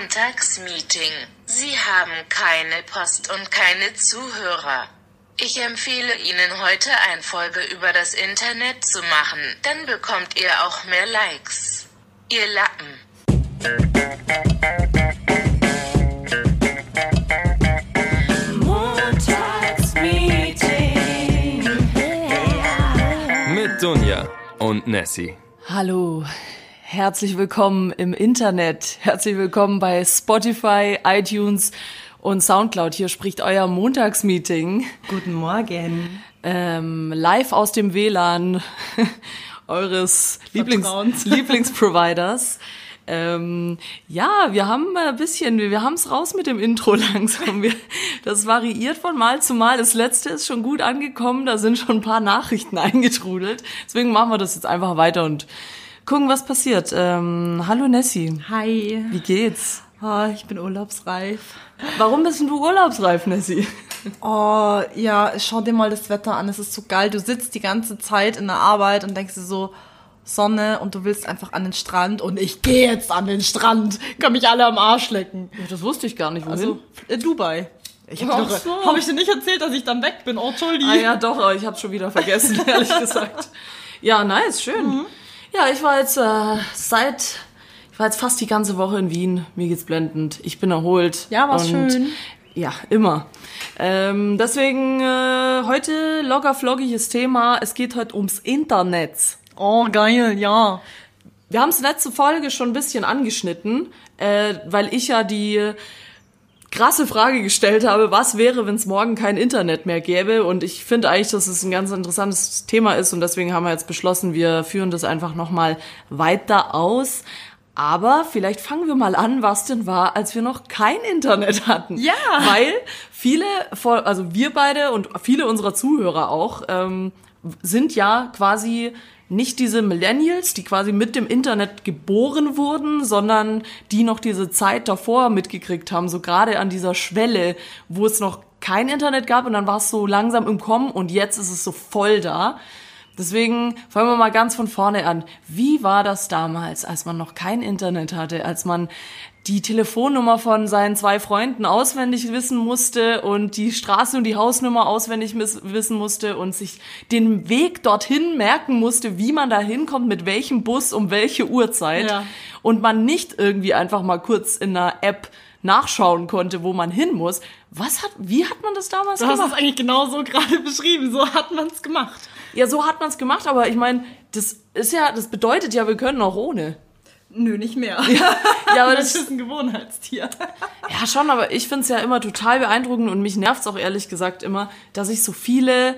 Montagsmeeting. Sie haben keine Post und keine Zuhörer. Ich empfehle Ihnen heute eine Folge über das Internet zu machen, dann bekommt ihr auch mehr Likes. Ihr Lappen. Montagsmeeting. Mit Dunja und Nessie. Hallo, herzlich willkommen im Internet. Herzlich willkommen bei Spotify, iTunes und Soundcloud. Hier spricht euer Montagsmeeting. Guten Morgen. Ähm, live aus dem WLAN eures Lieblings. Lieblingsproviders. Ähm, ja, wir haben ein bisschen, wir haben es raus mit dem Intro langsam. Wir, das variiert von Mal zu Mal. Das letzte ist schon gut angekommen, da sind schon ein paar Nachrichten eingetrudelt. Deswegen machen wir das jetzt einfach weiter und gucken, was passiert. Ähm, hallo Nessie, Hi. wie geht's? Oh, ich bin urlaubsreif. Warum bist du urlaubsreif, Nessie? Oh, ja, schau dir mal das Wetter an. Es ist so geil. Du sitzt die ganze Zeit in der Arbeit und denkst dir so, Sonne und du willst einfach an den Strand und ich gehe jetzt an den Strand. Kann mich alle am Arsch lecken. Das wusste ich gar nicht. Wohin? Also, äh, Dubai. Ich habe so. hab ich dir nicht erzählt, dass ich dann weg bin? Oh, Entschuldigung. Ah ja, doch, aber ich habe schon wieder vergessen, ehrlich gesagt. Ja, nice, schön. Mhm. Ja, ich war jetzt äh, seit, ich war jetzt fast die ganze Woche in Wien. Mir geht's blendend. Ich bin erholt. Ja, war's schön. Ja, immer. Ähm, deswegen äh, heute locker floggiges Thema. Es geht heute ums Internet. Oh, geil, ja. Wir haben es letzte Folge schon ein bisschen angeschnitten, äh, weil ich ja die krasse Frage gestellt habe, was wäre, wenn es morgen kein Internet mehr gäbe? Und ich finde eigentlich, dass es ein ganz interessantes Thema ist und deswegen haben wir jetzt beschlossen, wir führen das einfach nochmal weiter aus. Aber vielleicht fangen wir mal an, was denn war, als wir noch kein Internet hatten. Ja. Weil viele, also wir beide und viele unserer Zuhörer auch, ähm, sind ja quasi nicht diese Millennials, die quasi mit dem Internet geboren wurden, sondern die noch diese Zeit davor mitgekriegt haben, so gerade an dieser Schwelle, wo es noch kein Internet gab und dann war es so langsam im Kommen und jetzt ist es so voll da. Deswegen fangen wir mal ganz von vorne an. Wie war das damals, als man noch kein Internet hatte, als man die Telefonnummer von seinen zwei Freunden auswendig wissen musste und die Straße und die Hausnummer auswendig wissen musste und sich den Weg dorthin merken musste, wie man da hinkommt, mit welchem Bus, um welche Uhrzeit. Ja. Und man nicht irgendwie einfach mal kurz in einer App nachschauen konnte, wo man hin muss. Was hat, wie hat man das damals Du hast gemacht? es eigentlich genau so gerade beschrieben. So hat man es gemacht. Ja, so hat man es gemacht, aber ich meine, das ist ja, das bedeutet ja, wir können auch ohne. Nö, nicht mehr. Ja, aber das das, ist ein Gewohnheitstier. ja schon, aber ich find's ja immer total beeindruckend und mich nervt's auch ehrlich gesagt immer, dass ich so viele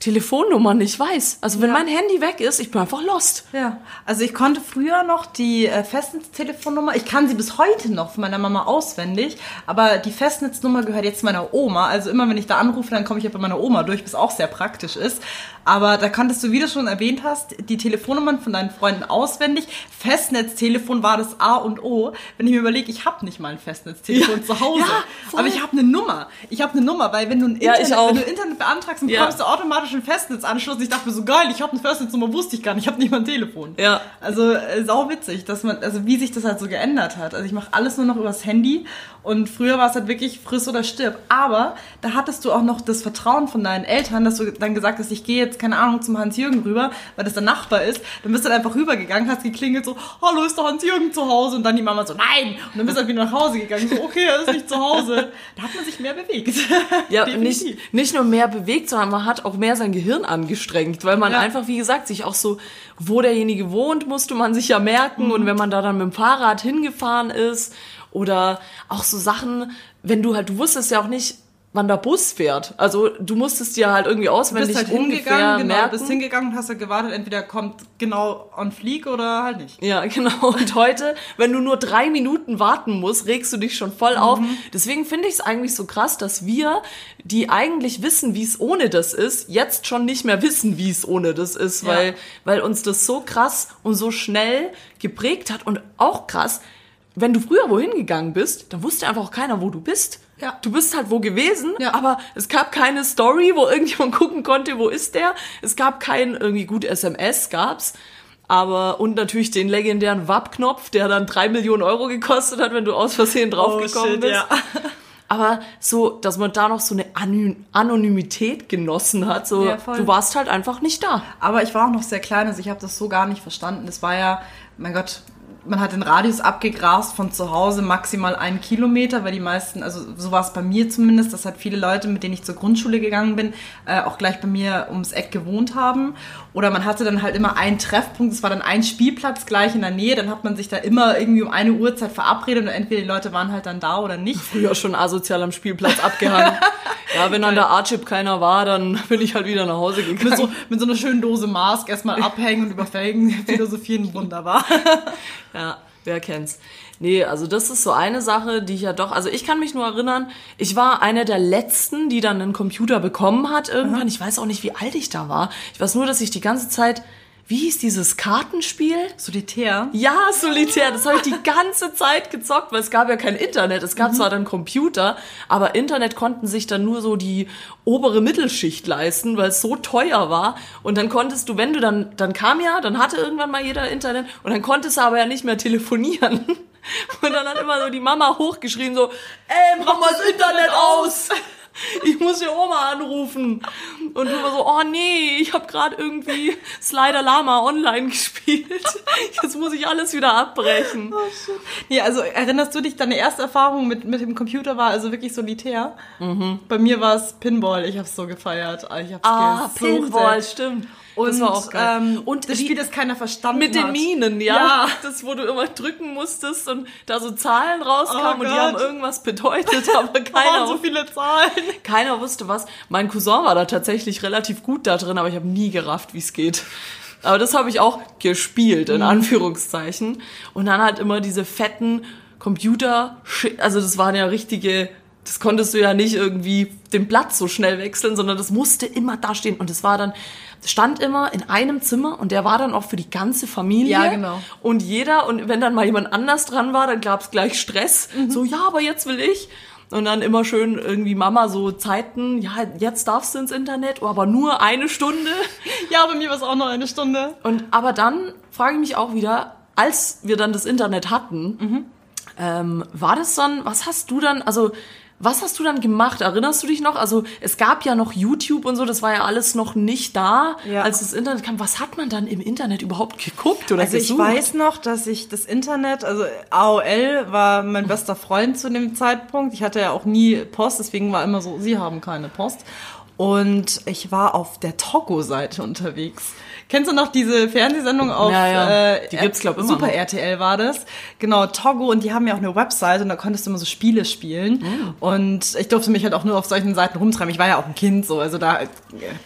Telefonnummern nicht weiß. Also wenn Ja. mein Handy weg ist, ich bin einfach lost. Ja, also ich konnte früher noch die äh, Festnetztelefonnummer, ich kann sie bis heute noch von meiner Mama auswendig, aber die Festnetznummer gehört jetzt meiner Oma. Also immer wenn ich da anrufe, dann komme ich ja bei meiner Oma durch, was auch sehr praktisch ist. Aber da konntest du, wie du schon erwähnt hast, die Telefonnummern von deinen Freunden auswendig. Festnetztelefon war das A und O. Wenn ich mir überlege, ich habe nicht mal ein Festnetztelefon Ja, zu Hause, ja, aber ich habe eine Nummer. Ich habe eine Nummer, weil wenn du ein Ja, Internet, auch. wenn du Internet beantragst, dann Ja. bekommst du automatisch einen Festnetzanschluss. Ich dachte mir so geil, ich habe eine Festnetznummer, wusste ich gar nicht, ich habe nicht mal ein Telefon. Ja. Also äh, sau witzig, dass man, also wie sich das halt so geändert hat. Also ich mache alles nur noch übers Handy und früher war es halt wirklich friss oder stirb. Aber da hattest du auch noch das Vertrauen von deinen Eltern, dass du dann gesagt hast, ich gehe jetzt keine Ahnung zum Hans-Jürgen rüber, weil das der Nachbar ist. Dann bist du dann einfach rübergegangen, hast geklingelt so, hallo ist der Hans-Jürgen zu Hause? Und dann die Mama so, nein. Und dann bist du halt wieder nach Hause gegangen, so okay, er ist nicht zu Hause. Da hat man sich mehr bewegt. Ja, Definitiv. nicht, nicht nur mehr bewegt, sondern man hat auch mehr sein Gehirn angestrengt, weil man Ja. einfach, wie gesagt, sich auch so, wo derjenige wohnt, musste man sich ja merken und wenn man da dann mit dem Fahrrad hingefahren ist oder auch so Sachen, wenn du halt, du wusstest ja auch nicht, wann der Bus fährt. Also du musstest dir halt irgendwie Du auswendig bist halt ungefähr hingegangen, genau, merken. bist hingegangen und hast halt gewartet, entweder kommt genau on fleek oder halt nicht. Ja, genau. Und heute, wenn du nur drei Minuten warten musst, regst du dich schon voll auf. Deswegen finde ich es eigentlich so krass, dass wir, die eigentlich wissen, wie es ohne das ist, jetzt schon nicht mehr wissen, wie es ohne das ist, Ja. weil, weil uns das so krass und so schnell geprägt hat. Und auch krass, wenn du früher wohin gegangen bist, dann wusste einfach auch keiner, wo du bist. Ja. Du bist halt wo gewesen, Ja. aber es gab keine Story, wo irgendjemand gucken konnte, wo ist der. Es gab kein irgendwie gut SMS gab's. Aber, und natürlich den legendären WAP-Knopf, der dann drei Millionen Euro gekostet hat, wenn du aus Versehen draufgekommen shit, bist. ja. Aber so, dass man da noch so eine Anony- Anonymität genossen hat, so, Ja, du warst halt einfach nicht da. Aber ich war auch noch sehr klein, also ich habe das so gar nicht verstanden. Das war ja, mein Gott, man hat den Radius abgegrast von zu Hause maximal einen Kilometer, weil die meisten, also so war es bei mir zumindest, dass halt viele Leute, mit denen ich zur Grundschule gegangen bin, äh, auch gleich bei mir ums Eck gewohnt haben. Oder man hatte dann halt immer einen Treffpunkt, es war dann ein Spielplatz gleich in der Nähe, dann hat man sich da immer irgendwie um eine Uhrzeit verabredet und entweder die Leute waren halt dann da oder nicht. Früher schon asozial am Spielplatz abgehangen. ja, wenn an der A-Chip keiner war, dann bin ich halt wieder nach Hause gegangen. Mit so, mit so einer schönen Dose Mask erstmal abhängen und über Felgen philosophieren, wunderbar. Ja, wer kennt's. Nee, also das ist so eine Sache, die ich ja doch, also ich kann mich nur erinnern, ich war eine der letzten, die dann einen Computer bekommen hat irgendwann. Ich weiß auch nicht, wie alt ich da war. Ich weiß nur, dass ich die ganze Zeit, wie hieß dieses Kartenspiel? Solitär. Ja, Solitär, das habe ich die ganze Zeit gezockt, weil es gab ja kein Internet. Es gab zwar dann Computer, aber Internet konnten sich dann nur so die obere Mittelschicht leisten, weil es so teuer war. Und dann konntest du, wenn du dann, dann kam ja, dann hatte irgendwann mal jeder Internet und dann konntest du aber ja nicht mehr telefonieren. Und dann hat immer so die Mama hochgeschrien so, ey, mach mal das Internet aus! Ich muss die Oma anrufen. Und du war so, oh nee, ich habe gerade irgendwie Slider Lama online gespielt. Jetzt muss ich alles wieder abbrechen. Nee, also erinnerst du dich, deine erste Erfahrung mit, mit dem Computer war also wirklich solitär? Bei mir war es Pinball, ich hab's so gefeiert. Ich hab's Ah, gesucht, Pinball, stimmt. Und, das war auch geil. Ähm, und das Spiel, das keiner verstanden mit den hat. Minen, ja? Ja. Das, wo du immer drücken musstest und da so Zahlen rauskamen Oh und die haben irgendwas bedeutet, aber Da keiner, so viele Zahlen. keiner wusste was. Mein Cousin war da tatsächlich relativ gut da drin, aber ich habe nie gerafft, wie es geht. Aber das habe ich auch gespielt, Mhm. in Anführungszeichen. Und dann halt immer diese fetten Computer, also das waren ja richtige, das konntest du ja nicht irgendwie den Platz so schnell wechseln, sondern das musste immer da stehen. Und es war dann, stand immer in einem Zimmer und der war dann auch für die ganze Familie. Ja, genau. Und jeder, und wenn dann mal jemand anders dran war, dann gab's gleich Stress. Mhm. So, ja, aber jetzt will ich. Und dann immer schön irgendwie Mama so Zeiten, ja, jetzt darfst du ins Internet, oh, aber nur eine Stunde. Ja, bei mir war es auch noch eine Stunde. Und aber dann frage ich mich auch wieder, als wir dann das Internet hatten, ähm, war das dann, was hast du dann, also was hast du dann gemacht? Erinnerst du dich noch? Also es gab ja noch YouTube und so, das war ja alles noch nicht da, Ja. als das Internet kam. Was hat man dann im Internet überhaupt geguckt oder Also ich gesucht? weiß noch, dass ich das Internet, also AOL war mein bester Freund zu dem Zeitpunkt. Ich hatte ja auch nie Post, deswegen war immer so, sie haben keine Post. Und ich war auf der Togo-Seite unterwegs. Kennst du noch diese Fernsehsendung auf Ja, ja. Äh, Die gibt's, glaub, immer Super noch. RTL war das. Genau, Togo und die haben ja auch eine Website und da konntest du immer so Spiele spielen. Oh. Und ich durfte mich halt auch nur auf solchen Seiten rumtreiben. Ich war ja auch ein Kind so, also da äh,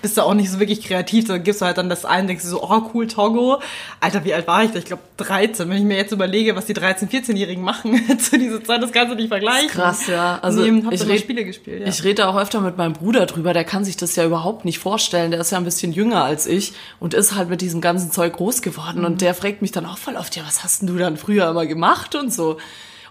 bist du auch nicht so wirklich kreativ. Da gibst du halt dann das ein, denkst du so, oh cool, Togo. Alter, wie alt war ich da? Ich glaube 13. Wenn ich mir jetzt überlege, was die 13-, 14-Jährigen machen zu dieser Zeit, das kannst du nicht vergleichen. Krass, ja. Also nee, ich dann noch red- Spiele gespielt, ja. Ich rede auch öfter mit meinem Bruder drüber, der kann sich das ja überhaupt nicht vorstellen. Der ist ja ein bisschen jünger als ich und ist halt mit diesem ganzen Zeug groß geworden. Mhm. Und der fragt mich dann auch voll oft, ja, was hast denn du dann früher immer gemacht und so.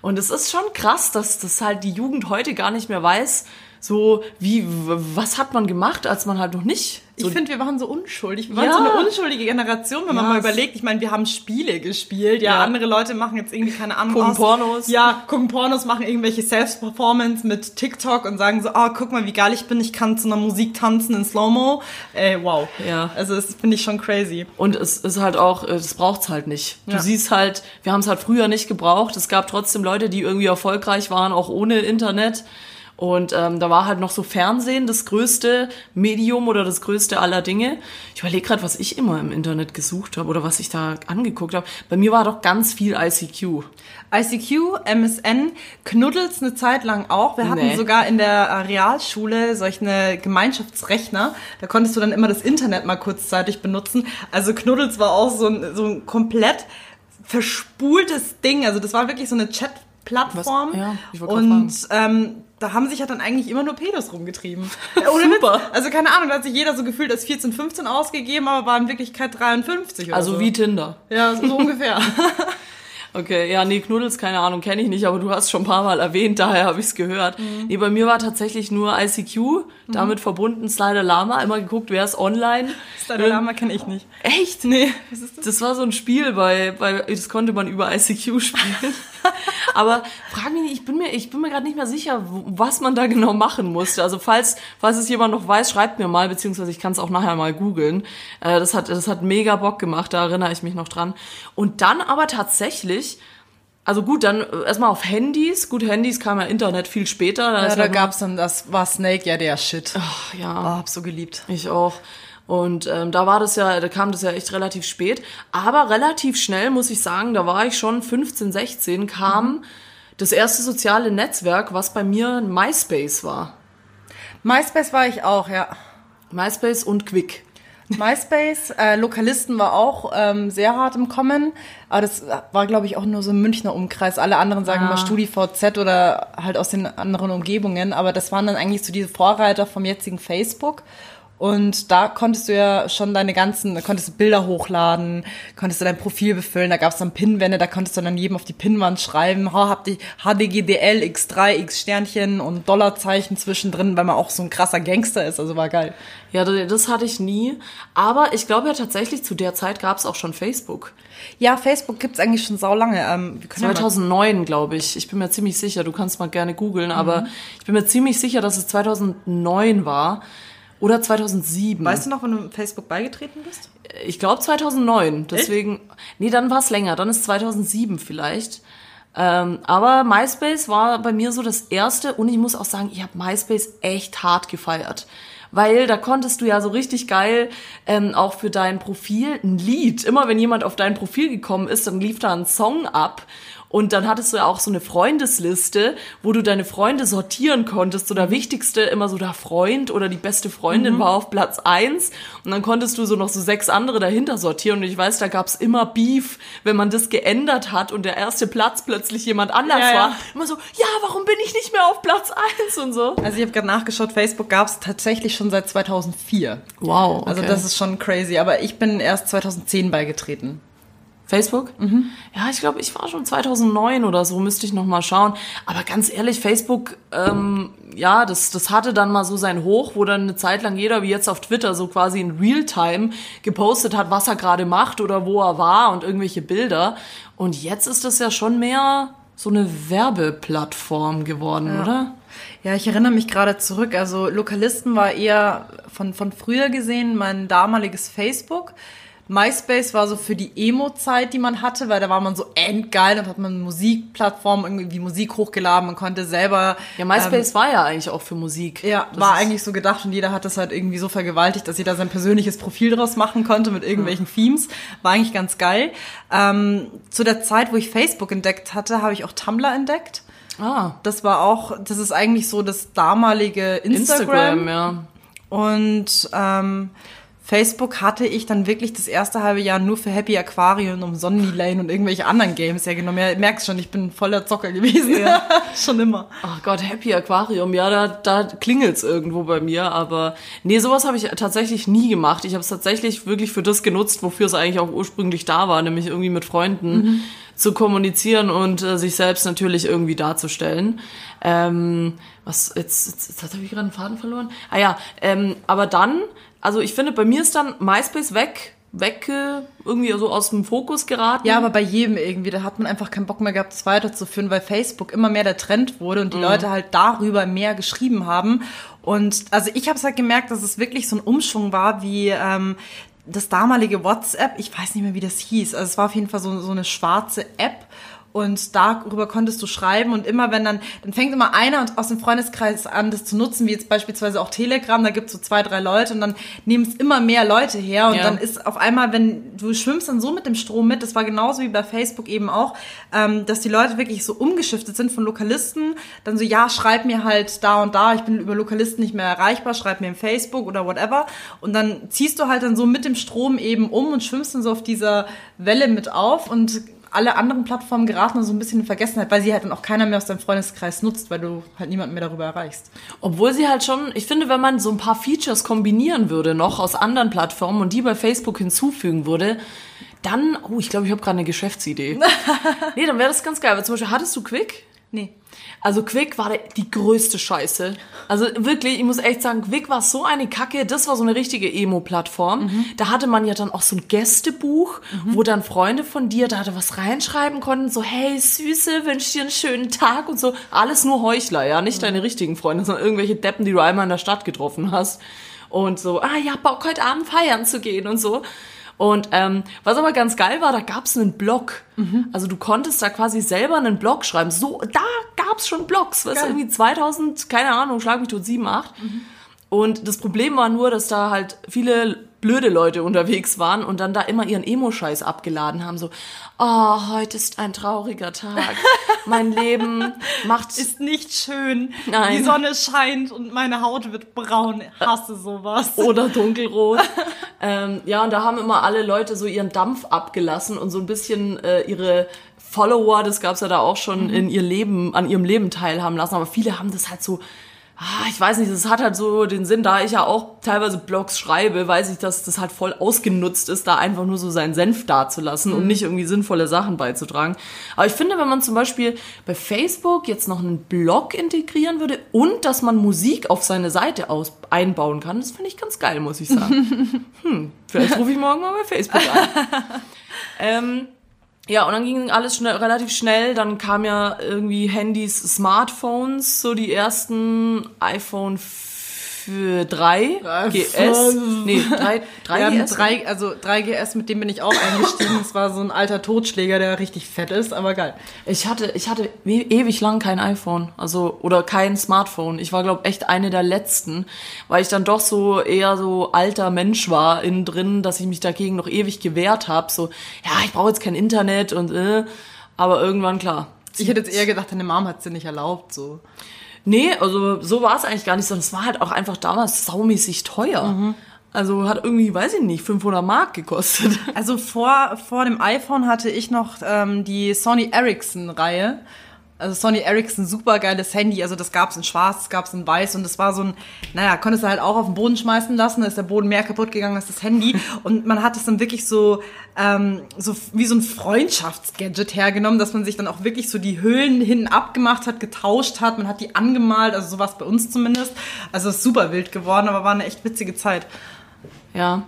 Und es ist schon krass, dass das halt die Jugend heute gar nicht mehr weiß, so wie, was hat man gemacht, als man halt noch nicht so ich finde, wir waren so unschuldig. Wir waren Ja. so eine unschuldige Generation, wenn man Ja, mal es- überlegt. Ich meine, wir haben Spiele gespielt. Ja, Ja. andere Leute machen jetzt irgendwie keine Ahnung. Gucken aus- Pornos. Ja, gucken Pornos, machen irgendwelche Self-Performance mit TikTok und sagen so, ah, guck mal, wie geil ich bin. Ich kann zu einer Musik tanzen in Slow-Mo. Ey, wow. Ja. Also, das finde ich schon crazy. Und es ist halt auch, äh, das braucht's halt nicht. Du siehst halt, wir haben es halt früher nicht gebraucht. Es gab trotzdem Leute, die irgendwie erfolgreich waren, auch ohne Internet. Und ähm, da war halt noch so Fernsehen das größte Medium oder das größte aller Dinge. Ich überlege gerade, was ich immer im Internet gesucht habe oder was ich da angeguckt habe. Bei mir war doch ganz viel ICQ. ICQ, MSN, Knuddels eine Zeit lang auch. Wir hatten Nee. sogar in der Realschule solche Gemeinschaftsrechner. Da konntest du dann immer das Internet mal kurzzeitig benutzen. Also Knuddels war auch so ein, so ein komplett verspultes Ding. Also das war wirklich so eine Chat-Plattform. Ja, Und ähm, da haben sich ja dann eigentlich immer nur Pedos rumgetrieben. Ohne Super. Also keine Ahnung, da hat sich jeder so gefühlt als 14, 15 ausgegeben, aber war in Wirklichkeit 53 oder Also so. wie Tinder. Ja, so ungefähr. Okay, ja, nee, Knuddels, keine Ahnung, kenne ich nicht, aber du hast schon ein paar Mal erwähnt, daher habe ich es gehört. Mhm. Nee, bei mir war tatsächlich nur ICQ, damit verbunden Slider Lama, immer geguckt, wer ist online. Deine Lama kenne ich nicht. Echt? Nee, was ist das? Das war so ein Spiel bei, bei das konnte man über ICQ spielen. Aber frag mich nicht, ich bin mir, ich bin mir gerade nicht mehr sicher, was man da genau machen musste. Also falls, falls es jemand noch weiß, schreibt mir mal, beziehungsweise ich kann es auch nachher mal googeln. Äh, das hat, das hat mega Bock gemacht, da erinnere ich mich noch dran. Und dann aber tatsächlich, also gut, dann äh, erstmal auf Handys. Gut, Handys kam ja Internet viel später. Da Ja, da ja gab's dann, das war Snake, ja, der Shit. Ach, ja. Ah, hab so geliebt. Ich auch. Und ähm, da war das ja, da kam das ja echt relativ spät. Aber relativ schnell, muss ich sagen, da war ich schon 15, 16, kam das erste soziale Netzwerk, was bei mir MySpace war. MySpace war ich auch, ja. MySpace und Quick. MySpace, äh, Lokalisten war auch ähm, sehr hart im Kommen, aber das war, glaube ich, auch nur so im Münchner Umkreis. Alle anderen sagen Ah. immer StudiVZ oder halt aus den anderen Umgebungen, aber das waren dann eigentlich so diese Vorreiter vom jetzigen Facebook. Und da konntest du ja schon deine ganzen, da konntest du Bilder hochladen, konntest du dein Profil befüllen, da gab es dann Pinwände, da konntest du dann jedem auf die Pinwand schreiben, ha, habt ihr HDGDL, X3, X Sternchen und Dollarzeichen zwischendrin, weil man auch so ein krasser Gangster ist, also war geil. Ja, das hatte ich nie. Aber ich glaube ja tatsächlich, zu der Zeit gab es auch schon Facebook. Ja, Facebook gibt's eigentlich schon sau lange. Ähm, wir können ja mal- 2009, glaube ich. Ich bin mir ziemlich sicher, du kannst mal gerne googeln, aber ich bin mir ziemlich sicher, dass es 2009 war. Oder 2007. Weißt du noch, wann du Facebook beigetreten bist? Ich glaube 2009. Deswegen, nee, dann war es länger. Dann ist 2007 vielleicht. Ähm, aber MySpace war bei mir so das erste und ich muss auch sagen, ich habe MySpace echt hart gefeiert. Weil da konntest du ja so richtig geil ähm, auch für dein Profil ein Lied. Immer wenn jemand auf dein Profil gekommen ist, dann lief da ein Song ab. Und dann hattest du ja auch so eine Freundesliste, wo du deine Freunde sortieren konntest. So der wichtigste immer so der Freund oder die beste Freundin war auf Platz eins Und dann konntest du so noch so sechs andere dahinter sortieren. Und ich weiß, da gab's immer Beef, wenn man das geändert hat und der erste Platz plötzlich jemand anders Ja, ja. war. Immer so, ja, warum bin ich nicht mehr auf Platz eins und so. Also ich habe gerade nachgeschaut, Facebook gab's tatsächlich schon seit 2004. Wow. Also das ist schon crazy. Aber ich bin erst 2010 beigetreten. Facebook? Ja, ich glaube, ich war schon 2009 oder so, müsste ich noch mal schauen. Aber ganz ehrlich, Facebook, ähm, ja, das, das hatte dann mal so sein Hoch, wo dann eine Zeit lang jeder, wie jetzt auf Twitter, so quasi in Realtime gepostet hat, was er gerade macht oder wo er war und irgendwelche Bilder. Und jetzt ist das ja schon mehr so eine Werbeplattform geworden, oder? Ja, ich erinnere mich gerade zurück. Also Lokalisten war eher von, von früher gesehen mein damaliges Facebook. MySpace war so für die Emo-Zeit, die man hatte, weil da war man so endgeil und hat man Musikplattformen irgendwie Musik hochgeladen, man konnte selber Ja, MySpace war ja eigentlich auch für Musik. Ja, Das war eigentlich so gedacht und jeder hat das halt irgendwie so vergewaltigt, dass jeder sein persönliches Profil draus machen konnte mit irgendwelchen Themes. War eigentlich ganz geil. Ähm, zu der Zeit, wo ich Facebook entdeckt hatte, habe ich auch Tumblr entdeckt. Ah, Das war auch, das ist eigentlich so das damalige Instagram. Instagram, ja. Und ähm, Facebook hatte ich dann wirklich das erste halbe Jahr nur für Happy Aquarium und Sonni Lane und irgendwelche anderen Games hergenommen. Ja, merkst schon, ich bin voller Zocker gewesen. schon immer. Ach Gott, Happy Aquarium, ja, da, da klingelt's irgendwo bei mir, aber nee, sowas habe ich tatsächlich nie gemacht. Ich habe es tatsächlich wirklich für das genutzt, wofür es eigentlich auch ursprünglich da war, nämlich irgendwie mit Freunden zu kommunizieren und äh, sich selbst natürlich irgendwie darzustellen. Ähm, was, jetzt, jetzt, jetzt habe ich gerade einen Faden verloren. Ah ja, ähm, aber dann, also ich finde, bei mir ist dann MySpace weg, weg irgendwie so aus dem Fokus geraten. Ja, aber bei jedem irgendwie, da hat man einfach keinen Bock mehr gehabt, das weiterzuführen, weil Facebook immer mehr der Trend wurde und die Leute halt darüber mehr geschrieben haben. Und also ich habe es halt gemerkt, dass es wirklich so ein Umschwung war, wie ähm, das damalige WhatsApp, ich weiß nicht mehr, wie das hieß. Also es war auf jeden Fall so, so eine schwarze App. Und darüber konntest du schreiben und immer wenn dann, dann fängt immer einer aus dem Freundeskreis an, das zu nutzen, wie jetzt beispielsweise auch Telegram, da gibt's so zwei, drei Leute und dann nehmen es immer mehr Leute her und Ja. dann ist auf einmal, wenn du schwimmst dann so mit dem Strom mit, das war genauso wie bei Facebook eben auch, ähm, dass die Leute wirklich so umgeschiftet sind von Lokalisten, dann so, ja, schreib mir halt da und da, ich bin über Lokalisten nicht mehr erreichbar, schreib mir im Facebook oder whatever und dann ziehst du halt dann so mit dem Strom eben um und schwimmst dann so auf dieser Welle mit auf und alle anderen Plattformen geraten dann so ein bisschen in Vergessenheit, weil sie halt dann auch keiner mehr aus deinem Freundeskreis nutzt, weil du halt niemanden mehr darüber erreichst. Obwohl sie halt schon, ich finde, wenn man so ein paar Features kombinieren würde noch aus anderen Plattformen und die bei Facebook hinzufügen würde, dann, oh, ich glaube, ich habe gerade eine Geschäftsidee. nee, dann wäre das ganz geil. Aber zum Beispiel, hattest du Quick? Nee. Also Quick war die größte Scheiße. Also wirklich, ich muss echt sagen, Quick war so eine Kacke. Das war so eine richtige Emo-Plattform. Da hatte man ja dann auch so ein Gästebuch, wo dann Freunde von dir da was reinschreiben konnten. So, hey Süße, wünsch dir einen schönen Tag und so. Alles nur Heuchler, ja. Nicht deine richtigen Freunde, sondern irgendwelche Deppen, die du einmal in der Stadt getroffen hast. Und so, ah ja, Bock heute Abend feiern zu gehen und so. Und ähm, was aber ganz geil war, da gab's einen Blog. Also du konntest da quasi selber einen Blog schreiben. So, da gab's schon Blogs. Was Geil. irgendwie 2000, keine Ahnung, schlag mich tot, 7, 8. Und das Problem war nur, dass da halt viele blöde Leute unterwegs waren und dann da immer ihren Emo-Scheiß abgeladen haben. So, oh, heute ist ein trauriger Tag. Mein Leben macht Ist nicht schön. Nein. Die Sonne scheint und meine Haut wird braun. Hasse sowas. oder dunkelrot. ähm, ja, und da haben immer alle Leute so ihren Dampf abgelassen und so ein bisschen äh, ihre Follower, das gab's ja da auch schon, in ihr Leben, an ihrem Leben teilhaben lassen. Aber viele haben das halt so, ah, ich weiß nicht, das hat halt so den Sinn, da ich ja auch teilweise Blogs schreibe, weiß ich, dass das halt voll ausgenutzt ist, da einfach nur so seinen Senf dazulassen und nicht irgendwie sinnvolle Sachen beizutragen. Aber ich finde, wenn man zum Beispiel bei Facebook jetzt noch einen Blog integrieren würde und dass man Musik auf seine Seite aus einbauen kann, das finde ich ganz geil, muss ich sagen. hm, vielleicht rufe ich morgen mal bei Facebook an. ähm, ja, und dann ging alles schnell, relativ schnell. Dann kam ja irgendwie Handys, Smartphones, so die ersten iPhone für 3 GS. Nee, 3, 3 Wir GS. drei, also 3GS, mit dem bin ich auch eingestiegen. Das war so ein alter Totschläger, der richtig fett ist, aber geil. Ich hatte, ich hatte e- ewig lang kein iPhone, also oder kein Smartphone. Ich war glaube echt eine der letzten, weil ich dann doch so eher so alter Mensch war innen drin, dass ich mich dagegen noch ewig gewehrt habe. So, ja, ich brauche jetzt kein Internet und äh, aber irgendwann klar. Ich hätte jetzt eher gedacht, deine Mom hat es dir nicht erlaubt, so. Nee, also so war es eigentlich gar nicht, sondern es war halt auch einfach damals saumäßig teuer. Also hat irgendwie, weiß ich nicht, 500 Mark gekostet. Also vor, vor dem iPhone hatte ich noch ähm, die Sony Ericsson-Reihe. Also Sony Ericsson, super geiles Handy. Also das gab's in schwarz, das gab's in weiß und das war so ein, naja, konntest du halt auch auf den Boden schmeißen lassen, da ist der Boden mehr kaputt gegangen als das Handy. Und man hat es dann wirklich so, ähm, so wie so ein Freundschaftsgadget hergenommen, dass man sich dann auch wirklich so die Hüllen hinten abgemacht hat, getauscht hat, man hat die angemalt, also sowas bei uns zumindest. Also ist super wild geworden, aber war eine echt witzige Zeit. Ja.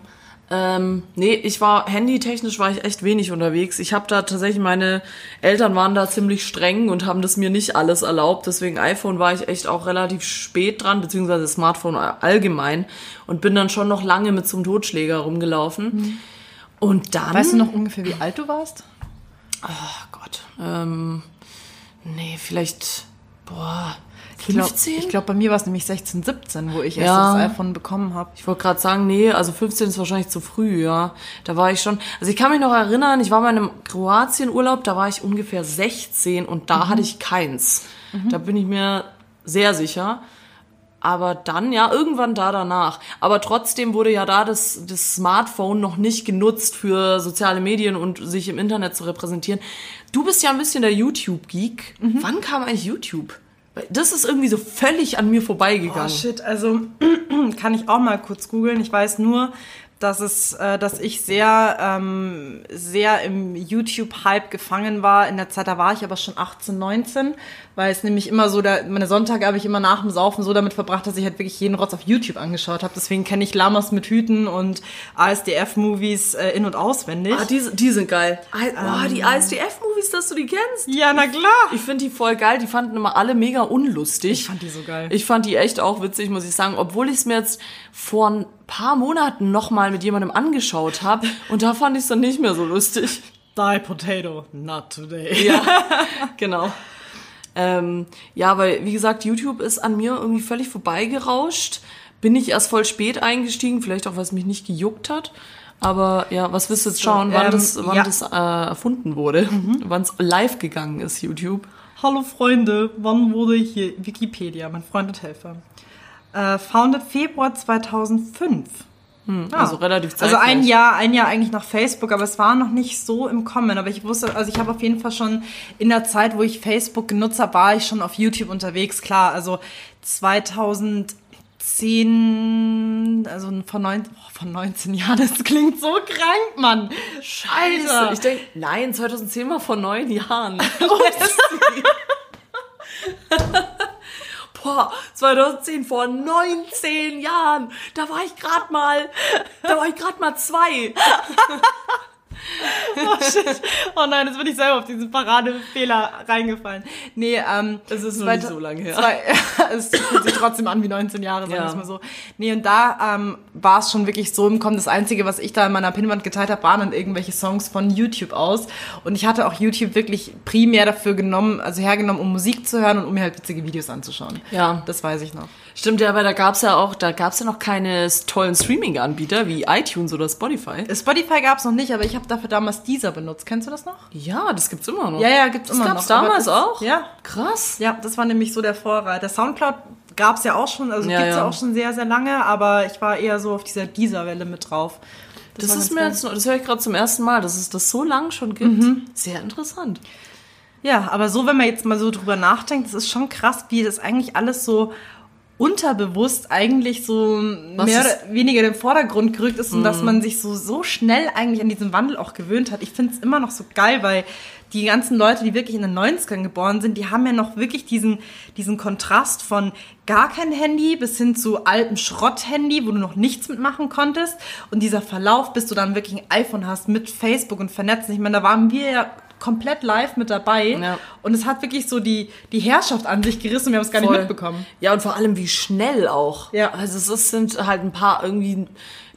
Ähm, nee, ich war handytechnisch war ich echt wenig unterwegs. Ich habe da tatsächlich meine Eltern waren da ziemlich streng und haben das mir nicht alles erlaubt. Deswegen iPhone war ich echt auch relativ spät dran, beziehungsweise Smartphone allgemein und bin dann schon noch lange mit einem Totschläger rumgelaufen. Und dann, Weißt du noch ungefähr, wie alt du warst? oh Gott, ähm, nee, vielleicht, boah, Ich glaube, 15? glaub, bei mir war es nämlich 16, 17, wo ich erst Ja. das iPhone bekommen habe. Ich wollte gerade sagen, nee, also 15 ist wahrscheinlich zu früh, ja. Da war ich schon, also ich kann mich noch erinnern, ich war bei einem Kroatien-Urlaub, da war ich ungefähr 16 und da hatte ich keins. Da bin ich mir sehr sicher. Aber dann, ja, irgendwann da danach. Aber trotzdem wurde ja da das, das Smartphone noch nicht genutzt für soziale Medien und sich im Internet zu repräsentieren. Du bist ja ein bisschen der YouTube-Geek. Wann kam eigentlich YouTube? Das ist irgendwie so völlig an mir vorbeigegangen. Oh shit, also kann ich auch mal kurz googeln. Ich weiß nur, dass es, äh, dass ich sehr, ähm, sehr im YouTube-Hype gefangen war. In der Zeit, da war ich aber schon 18, 19, weil es nämlich immer so, da, meine Sonntage habe ich immer nach dem Saufen so damit verbracht, dass ich halt wirklich jeden Rotz auf YouTube angeschaut habe. Deswegen kenne ich Lamas mit Hüten und ASDF-Movies äh, in- und auswendig. Ah, die, die sind geil. Oh, die ASDF-Movies, dass du die kennst. ja, na klar. Ich finde die voll geil. Die fanden immer alle mega unlustig. Ich fand die so geil. Ich fand die echt auch witzig, muss ich sagen. Obwohl ich es mir jetzt vor ein paar Monaten nochmal mit jemandem angeschaut habe. Und da fand ich es dann nicht mehr so lustig. Die Potato, not today. Ja, genau. Ähm, ja, weil, wie gesagt, YouTube ist an mir irgendwie völlig vorbeigerauscht. Bin ich erst voll spät eingestiegen, vielleicht auch, weil es mich nicht gejuckt hat. Aber ja, was willst du jetzt schauen, wann ähm, das, wann ja. das äh, erfunden wurde? Wann es live gegangen ist, YouTube? Hallo Freunde, wann wurde hier Wikipedia, mein Freund und Helfer? Äh, founded Februar 2005. Ja. Also relativ Also zeitgleich. ein Jahr, ein Jahr eigentlich nach Facebook, aber es war noch nicht so im Kommen. Aber ich wusste, also ich habe auf jeden Fall schon in der Zeit, wo ich Facebook genutzt habe, war ich schon auf YouTube unterwegs. Klar, also 2010 zehn, also von, neun, oh, von 19 Jahren, das klingt so krank, Mann. Scheiße. Ich denke, nein, 2010 war vor neun Jahren. Boah, 2010 vor 19 Jahren. Da war ich gerade mal, da war ich gerade mal zwei. Oh shit. Oh nein, jetzt bin ich selber auf diesen Paradefehler reingefallen. Nee, ähm. Das ist noch nicht so lange her. Zwei, es fühlt sich trotzdem an wie 19 Jahre, sagen wir Ja. es mal so. Nee, und da ähm, war es schon wirklich so im Kommen. Das Einzige, was ich da in meiner Pinnwand geteilt habe, waren dann irgendwelche Songs von YouTube aus. Und ich hatte auch YouTube wirklich primär dafür genommen, also hergenommen, um Musik zu hören und um mir halt witzige Videos anzuschauen. Ja. Das weiß ich noch. Stimmt ja, weil da gab's ja auch, da gab's ja noch keine tollen Streaming-Anbieter wie iTunes oder Spotify. Spotify gab es noch nicht, aber ich habe dafür damals Deezer benutzt. Kennst du das noch? Ja, das gibt's immer noch. Ja, ja, gibt's das immer gab's noch. aber damals das- auch? Ja. Krass. Ja, das war nämlich so der Vorreiter. Soundcloud gab's ja auch schon, also Ja, gibt's ja. ja. auch schon sehr, sehr lange, aber ich war eher so auf dieser Deezer-Welle mit drauf. Das, war ist mir jetzt, das höre ich gerade zum ersten Mal, dass es das so lang schon gibt. Mhm. Sehr interessant. Ja, aber so, wenn man jetzt mal so drüber nachdenkt, das ist schon krass, wie das eigentlich alles so unterbewusst eigentlich so mehr ist- oder weniger in den Vordergrund gerückt ist und dass man sich so, so schnell eigentlich an diesen Wandel auch gewöhnt hat. Ich finde es immer noch so geil, weil die ganzen Leute, die wirklich in den 90ern geboren sind, die haben ja noch wirklich diesen, diesen Kontrast von gar kein Handy bis hin zu altem Schrott-Handy, wo du noch nichts mitmachen konntest. Und dieser Verlauf, bis du dann wirklich ein iPhone hast mit Facebook und Vernetzen. Ich meine, da waren wir ja komplett live mit dabei. Ja. Und es hat wirklich so die, die Herrschaft an sich gerissen wir haben es gar Voll. nicht mitbekommen. Ja, und vor allem wie schnell auch. Ja. Also es sind halt ein paar irgendwie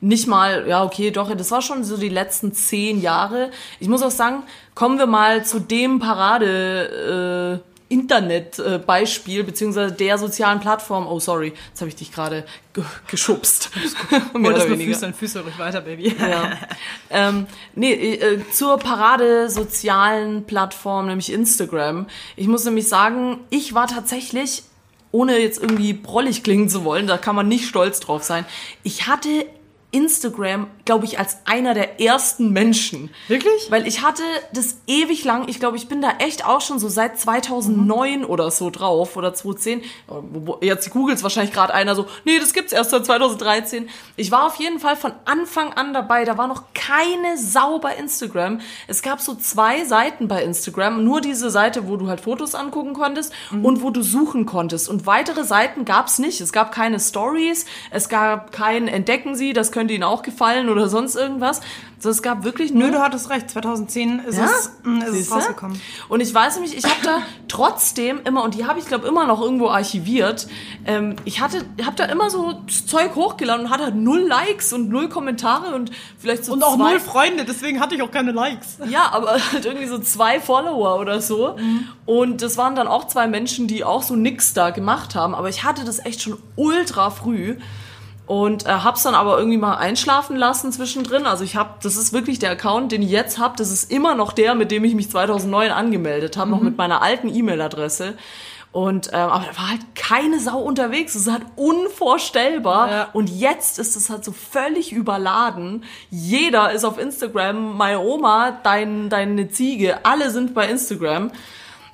nicht mal, ja, okay, doch, das war schon so die letzten zehn Jahre. Ich muss auch sagen, kommen wir mal zu dem Parade, äh, Internet-Beispiel, beziehungsweise der sozialen Plattform. Oh, sorry, jetzt habe ich dich gerade ge geschubst. Mehr oder weniger. Füße, Füße ruhig weiter, Baby. Ja. ähm, nee, äh, zur Parade sozialen Plattform, nämlich Instagram. Ich muss nämlich sagen, ich war tatsächlich, ohne jetzt irgendwie prollig klingen zu wollen, da kann man nicht stolz drauf sein, ich hatte Instagram, glaube ich, als einer der ersten Menschen. Wirklich? Weil ich hatte das ewig lang, ich glaube, ich bin da echt auch schon so seit 2009 oder so drauf oder 2010. Wo- Jetzt googelt wahrscheinlich gerade einer so, nee, das gibt's erst seit 2013. Ich war auf jeden Fall von Anfang an dabei. Da war noch keine Sau bei Instagram. Es gab so zwei Seiten bei Instagram. Nur diese Seite, wo du halt Fotos angucken konntest und wo du suchen konntest. Und weitere Seiten gab's nicht. Es gab keine Stories. Es gab kein Entdecken Sie, das könnte Ihnen auch gefallen oder sonst irgendwas. Also es gab wirklich nur Nö, du hattest recht. 2010 ist ja, es, mm, ist es rausgekommen. Und ich weiß nämlich, ich habe da trotzdem immer, und die habe ich glaube immer noch irgendwo archiviert, ähm, ich hatte, habe da immer so Zeug hochgeladen und hatte halt null Likes und null Kommentare und vielleicht so Und auch zwei, null Freunde, deswegen hatte ich auch keine Likes. ja, aber halt irgendwie so zwei Follower oder so. Mhm. Und das waren dann auch zwei Menschen, die auch so nix da gemacht haben. Aber ich hatte das echt schon ultra früh. Und äh, hab's dann aber irgendwie mal einschlafen lassen zwischendrin. Also ich hab, das ist wirklich der Account, den ich jetzt hab. Das ist immer noch der, mit dem ich mich 2009 angemeldet habe, Mhm. noch mit meiner alten E-Mail-Adresse. Und ähm, aber da war halt keine Sau unterwegs. Das ist halt unvorstellbar. Ja. Und jetzt ist es halt so völlig überladen. Jeder ist auf Instagram. Meine Oma, dein, deine Ziege, alle sind bei Instagram.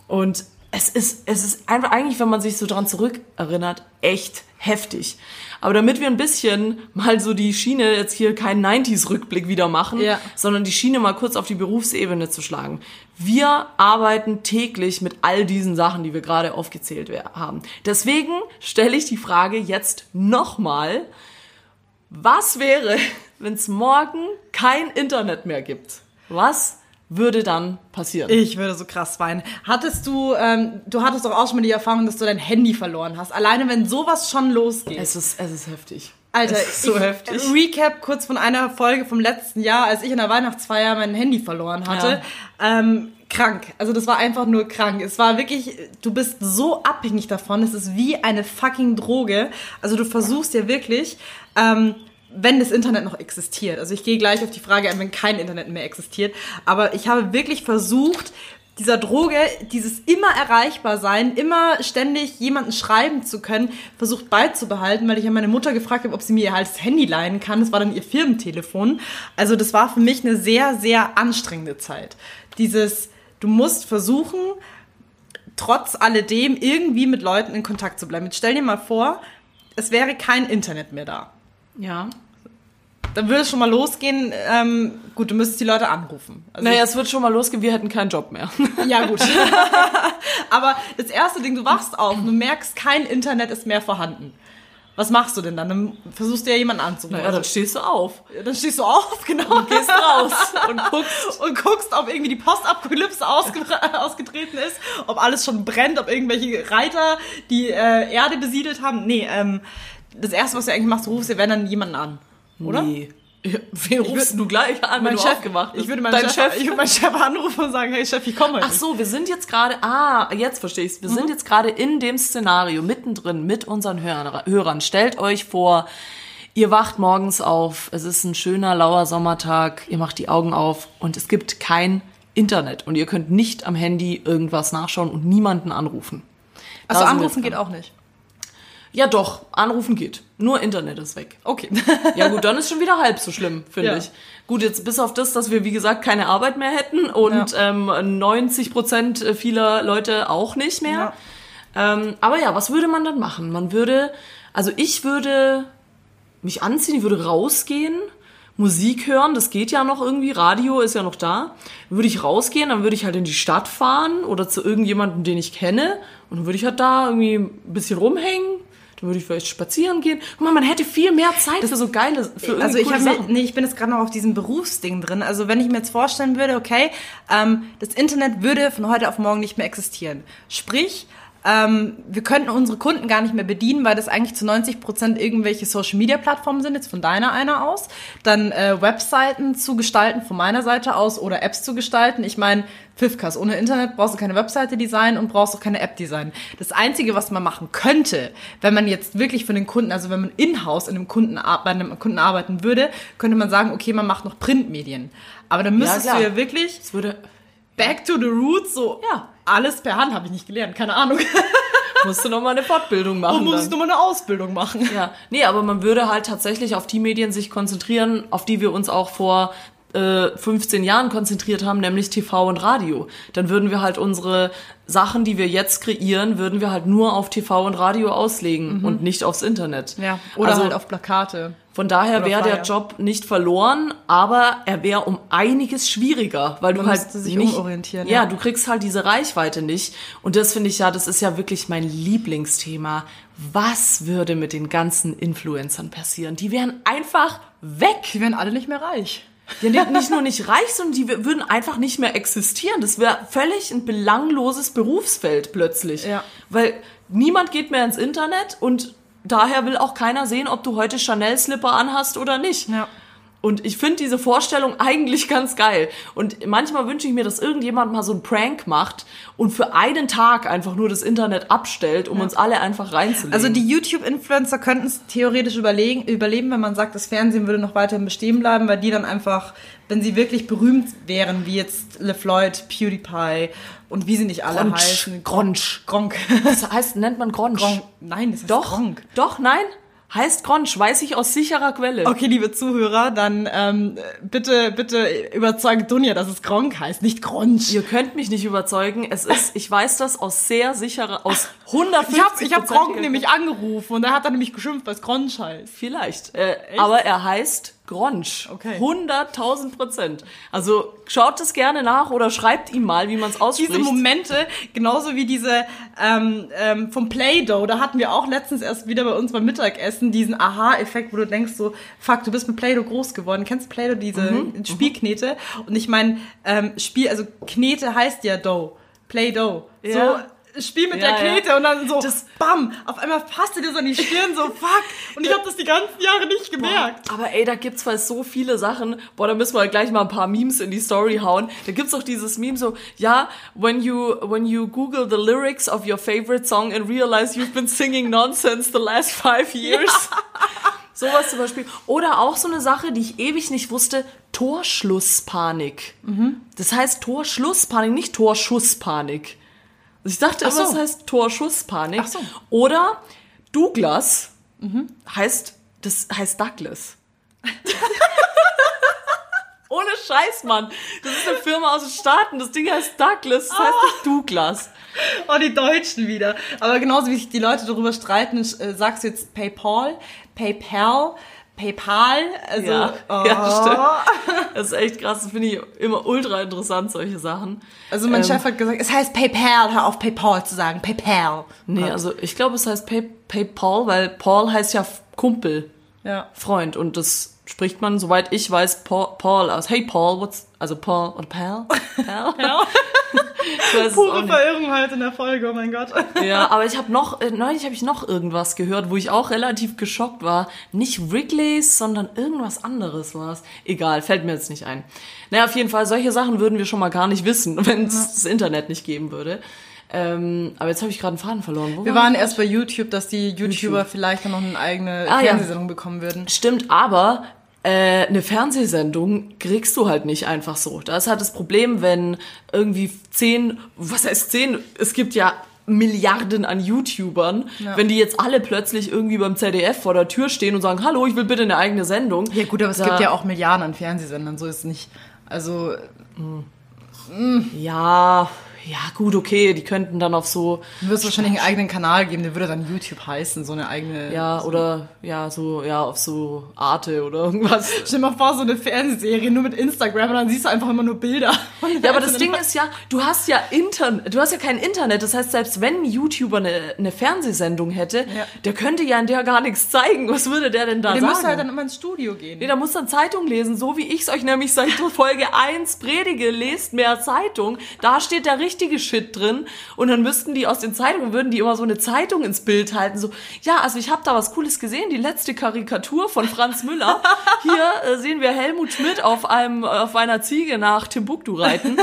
Und es ist, es ist einfach eigentlich, wenn man sich so dran zurückerinnert, echt heftig. Aber damit wir ein bisschen mal so die Schiene, jetzt hier keinen 90s-Rückblick wieder machen, Ja. sondern die Schiene mal kurz auf die Berufsebene zu schlagen. Wir arbeiten täglich mit all diesen Sachen, die wir gerade aufgezählt haben. Deswegen stelle ich die Frage jetzt nochmal, was wäre, wenn es morgen kein Internet mehr gibt? Was würde dann passieren? Ich würde so krass weinen. Hattest du, ähm, du hattest doch auch schon mal die Erfahrung, dass du dein Handy verloren hast. Alleine wenn sowas schon losgeht. Es ist, es ist heftig. Alter, es ist so ich, heftig. Recap kurz von einer Folge vom letzten Jahr, als ich in der Weihnachtsfeier mein Handy verloren hatte. Ähm, krank. Also das war einfach nur krank. Es war wirklich, du bist so abhängig davon. Es ist wie eine fucking Droge. Also du versuchst ja wirklich, ähm, wenn das Internet noch existiert. Also ich gehe gleich auf die Frage ein, wenn kein Internet mehr existiert. Aber ich habe wirklich versucht, dieser Droge, dieses immer erreichbar sein, immer ständig jemanden schreiben zu können, versucht beizubehalten, weil ich ja meine Mutter gefragt habe, ob sie mir halt das Handy leihen kann. Das war dann ihr Firmentelefon. Also das war für mich eine sehr, sehr anstrengende Zeit. Dieses, du musst versuchen, trotz alledem irgendwie mit Leuten in Kontakt zu bleiben. Jetzt stell dir mal vor, es wäre kein Internet mehr da. Ja. Dann würde es schon mal losgehen. Ähm, gut, du müsstest die Leute anrufen. Also Naja, es wird schon mal losgehen, wir hätten keinen Job mehr. Ja, gut. Aber das erste Ding, du wachst auf und du merkst, kein Internet ist mehr vorhanden. Was machst du denn dann? Dann versuchst du ja jemanden anzurufen. Ja, dann stehst du auf. dann stehst du auf, genau. Und Gehst raus und guckst. und guckst, ob irgendwie die Postapokalypse ausge ausgetreten ist, ob alles schon brennt, ob irgendwelche Reiter die äh, Erde besiedelt haben. Nee, ähm, das erste, was du eigentlich machst, du rufst dir wenn dann jemanden an. Oder? Nee. Ja, Wen rufst du gleich an, wenn Mein du Chef, aufgemacht bist? ich würde meinen Dein Chef, Ich würde meinen Chef anrufen und sagen, hey Chef, ich komme Ach so, wir sind jetzt gerade, ah, jetzt verstehe ich's. Wir sind jetzt gerade in dem Szenario mittendrin mit unseren Hörer, Hörern. Stellt euch vor, ihr wacht morgens auf, es ist ein schöner, lauer Sommertag, ihr macht die Augen auf und es gibt kein Internet und ihr könnt nicht am Handy irgendwas nachschauen und niemanden anrufen. Also anrufen geht auch nicht. Ja doch, anrufen geht. Nur Internet ist weg. Okay. Ja gut, dann ist schon wieder halb so schlimm, finde Ja. ich. Gut, jetzt bis auf das, dass wir, wie gesagt, keine Arbeit mehr hätten und ähm, 90 Prozent vieler Leute auch nicht mehr. Ähm, aber ja, was würde man dann machen? Man würde, also ich würde mich anziehen, ich würde rausgehen, Musik hören, das geht ja noch irgendwie, Radio ist ja noch da. Würde ich rausgehen, dann würde ich halt in die Stadt fahren oder zu irgendjemandem, den ich kenne und dann würde ich halt da irgendwie ein bisschen rumhängen. Dann würde ich vielleicht spazieren gehen. Guck mal, man hätte viel mehr Zeit für so geile, für Also ich, hab Sachen. mir, nee, ich bin jetzt gerade noch auf diesem Berufsding drin. Also wenn ich mir jetzt vorstellen würde, okay, ähm, das Internet würde von heute auf morgen nicht mehr existieren. Sprich, ähm, wir könnten unsere Kunden gar nicht mehr bedienen, weil das eigentlich zu 90 Prozent irgendwelche Social-Media-Plattformen sind, jetzt von deiner einer aus. Dann äh, Webseiten zu gestalten von meiner Seite aus oder Apps zu gestalten. Ich meine, Pfiffkas, ohne Internet brauchst du keine Webseite designen und brauchst auch keine App designen. Das Einzige, was man machen könnte, wenn man jetzt wirklich für den Kunden, also wenn man in-house in einem Kunden, bei einem Kunden arbeiten würde, könnte man sagen, okay, man macht noch Printmedien. Aber dann müsstest klar. du ja wirklich Es würde, back to the roots, so Ja. Alles per Hand, habe ich nicht gelernt, keine Ahnung. musst du noch mal eine Fortbildung machen. muss ich dann. nur mal eine Ausbildung machen. Ja, nee, aber man würde halt tatsächlich auf die Medien sich konzentrieren, auf die wir uns auch vor äh, 15 Jahren konzentriert haben, nämlich TV und Radio. Dann würden wir halt unsere Sachen, die wir jetzt kreieren, würden wir halt nur auf TV und Radio auslegen und nicht aufs Internet. Mhm. Ja, oder also, halt auf Plakate. Von daher wäre der. Job nicht verloren, aber er wäre um einiges schwieriger, weil du Man halt müsste sich nicht, umorientieren, Ja, ja. du kriegst halt diese Reichweite nicht. Und das finde ich ja, das ist ja wirklich mein Lieblingsthema. Was würde mit den ganzen Influencern passieren? Die wären einfach weg. Die werden alle nicht mehr reich. Die sind nicht nur nicht reich, sondern die würden einfach nicht mehr existieren. Das wäre völlig ein belangloses Berufsfeld plötzlich. Ja. Weil niemand geht mehr ins Internet und daher will auch keiner sehen, ob du heute Chanel-Slipper anhast oder nicht. Ja. Und ich finde diese Vorstellung eigentlich ganz geil. Und manchmal wünsche ich mir, dass irgendjemand mal so einen Prank macht und für einen Tag einfach nur das Internet abstellt, um uns alle einfach reinzulegen. Also die YouTube-Influencer könnten es theoretisch überlegen, überleben, wenn man sagt, das Fernsehen würde noch weiterhin bestehen bleiben, weil die dann einfach, wenn sie wirklich berühmt wären, wie jetzt LeFloid, PewDiePie und wie sie nicht alle Gronch. heißen. Gronch. Gronk. Das heißt, nennt man Gronch. Gronk. Nein, das heißt Doch, Gronk. doch, nein. Heißt Gronch, weiß ich aus sicherer Quelle. Okay, liebe Zuhörer, dann ähm, bitte, bitte überzeugt Dunja, dass es Gronk heißt, nicht Gronch. Ihr könnt mich nicht überzeugen. Es ist, ich weiß das aus sehr sicherer, aus 150 Ich habe ich hab Gronk nämlich angerufen und er hat dann nämlich geschimpft, weil es Gronch heißt. Vielleicht. Äh, aber er heißt Gronch. Okay. 100.000 Prozent. Also schaut es gerne nach oder schreibt ihm mal, wie man es ausspricht. diese Momente, genauso wie diese ähm, ähm, vom Play-Doh, da hatten wir auch letztens erst wieder bei uns beim Mittagessen diesen Aha-Effekt, wo du denkst so, fuck, du bist mit Play-Doh groß geworden. Kennst du Play-Doh, diese Spielknete? Und ich meine, ähm, Spiel, also Knete heißt ja Dough. Play-Doh. Ja. So, Spiel mit Ja, der ja. Knete und dann so, Das- bam, auf einmal passte dir so an die Stirn, so fuck. Und ich habe das die ganzen Jahre nicht gemerkt. Aber ey, da gibt's halt so viele Sachen. Boah, da müssen wir gleich mal ein paar Memes in die Story hauen. Da gibt's auch dieses Meme so, ja, when you when you Google the lyrics of your favorite song and realize you've been singing nonsense the last five years. Sowas zum Beispiel. Oder auch so eine Sache, die ich ewig nicht wusste, Torschlusspanik. Das heißt Torschlusspanik, nicht Torschusspanik. Also ich dachte Ach immer, so. das heißt Torschusspanik. Ach so. Oder Douglas heißt, das heißt Douglas. Ohne Scheiß, Mann. Das ist eine Firma aus den Staaten. Das Ding heißt Douglas, das heißt nicht Douglas. Oh, die Deutschen wieder. Aber genauso wie sich die Leute darüber streiten, äh, sagst du jetzt PayPal, PayPal, PayPal, also Ja, oh. ja, stimmt. Das ist echt krass. Das finde ich immer ultra interessant, solche Sachen. Also mein Ähm, Chef hat gesagt, es heißt PayPal, hör auf PayPal zu sagen, PayPal. Nee, also ich glaube, es heißt Pay, PayPal, weil Paul heißt ja Kumpel, Ja. Freund. Und das spricht man, soweit ich weiß, Paul, Paul aus. Hey Paul, what's, also Paul und Pal? Pal? auch Pure. Verirrung heute in der Folge, oh mein Gott. Ja, aber ich habe noch, äh, neulich habe ich noch irgendwas gehört, wo ich auch relativ geschockt war. Nicht Wrigley's, sondern irgendwas anderes war es. Egal, fällt mir jetzt nicht ein. Naja, auf jeden Fall, solche Sachen würden wir schon mal gar nicht wissen, wenn es das Internet nicht geben würde. Ähm, aber jetzt habe ich gerade einen Faden verloren. Wo Wir war waren erst bei YouTube, dass die YouTuber vielleicht dann noch eine eigene Ah, ja. Fernsehsendung bekommen würden. Stimmt, aber äh, eine Fernsehsendung kriegst du halt nicht einfach so. Da ist halt das Problem, wenn irgendwie zehn, was heißt zehn, es gibt ja Milliarden an YouTubern, wenn die jetzt alle plötzlich irgendwie beim ZDF vor der Tür stehen und sagen, hallo, ich will bitte eine eigene Sendung. Ja gut, aber es Da- gibt ja auch Milliarden an Fernsehsendern, so ist es nicht. Also Ja, ja, gut, okay, die könnten dann auf so, du wirst wahrscheinlich einen eigenen Kanal geben, der würde dann YouTube heißen, so eine eigene... ja, oder, ja, so, ja, auf so Arte oder irgendwas. Stell dir mal vor, so eine Fernsehserie nur mit Instagram und dann siehst du einfach immer nur Bilder. Ja, aber das Ding ist ja, du hast ja Internet, du hast ja kein Internet. Das heißt, selbst wenn ein YouTuber eine, eine Fernsehsendung hätte, Ja. der könnte ja in der gar nichts zeigen. Was würde der denn da Der sagen? müsste halt dann immer ins Studio gehen. nee, da muss dann Zeitung lesen, so wie ich es euch nämlich seit Folge 1 predige, lest mehr Zeitung. Da steht der richtige Shit drin und dann müssten die aus den Zeitungen, würden die immer so eine Zeitung ins Bild halten, so, ja, also ich habe da was Cooles gesehen, die letzte Karikatur von Franz Müller. Hier äh, sehen wir Helmut Schmidt auf einem auf einer Ziege nach Timbuktu reiten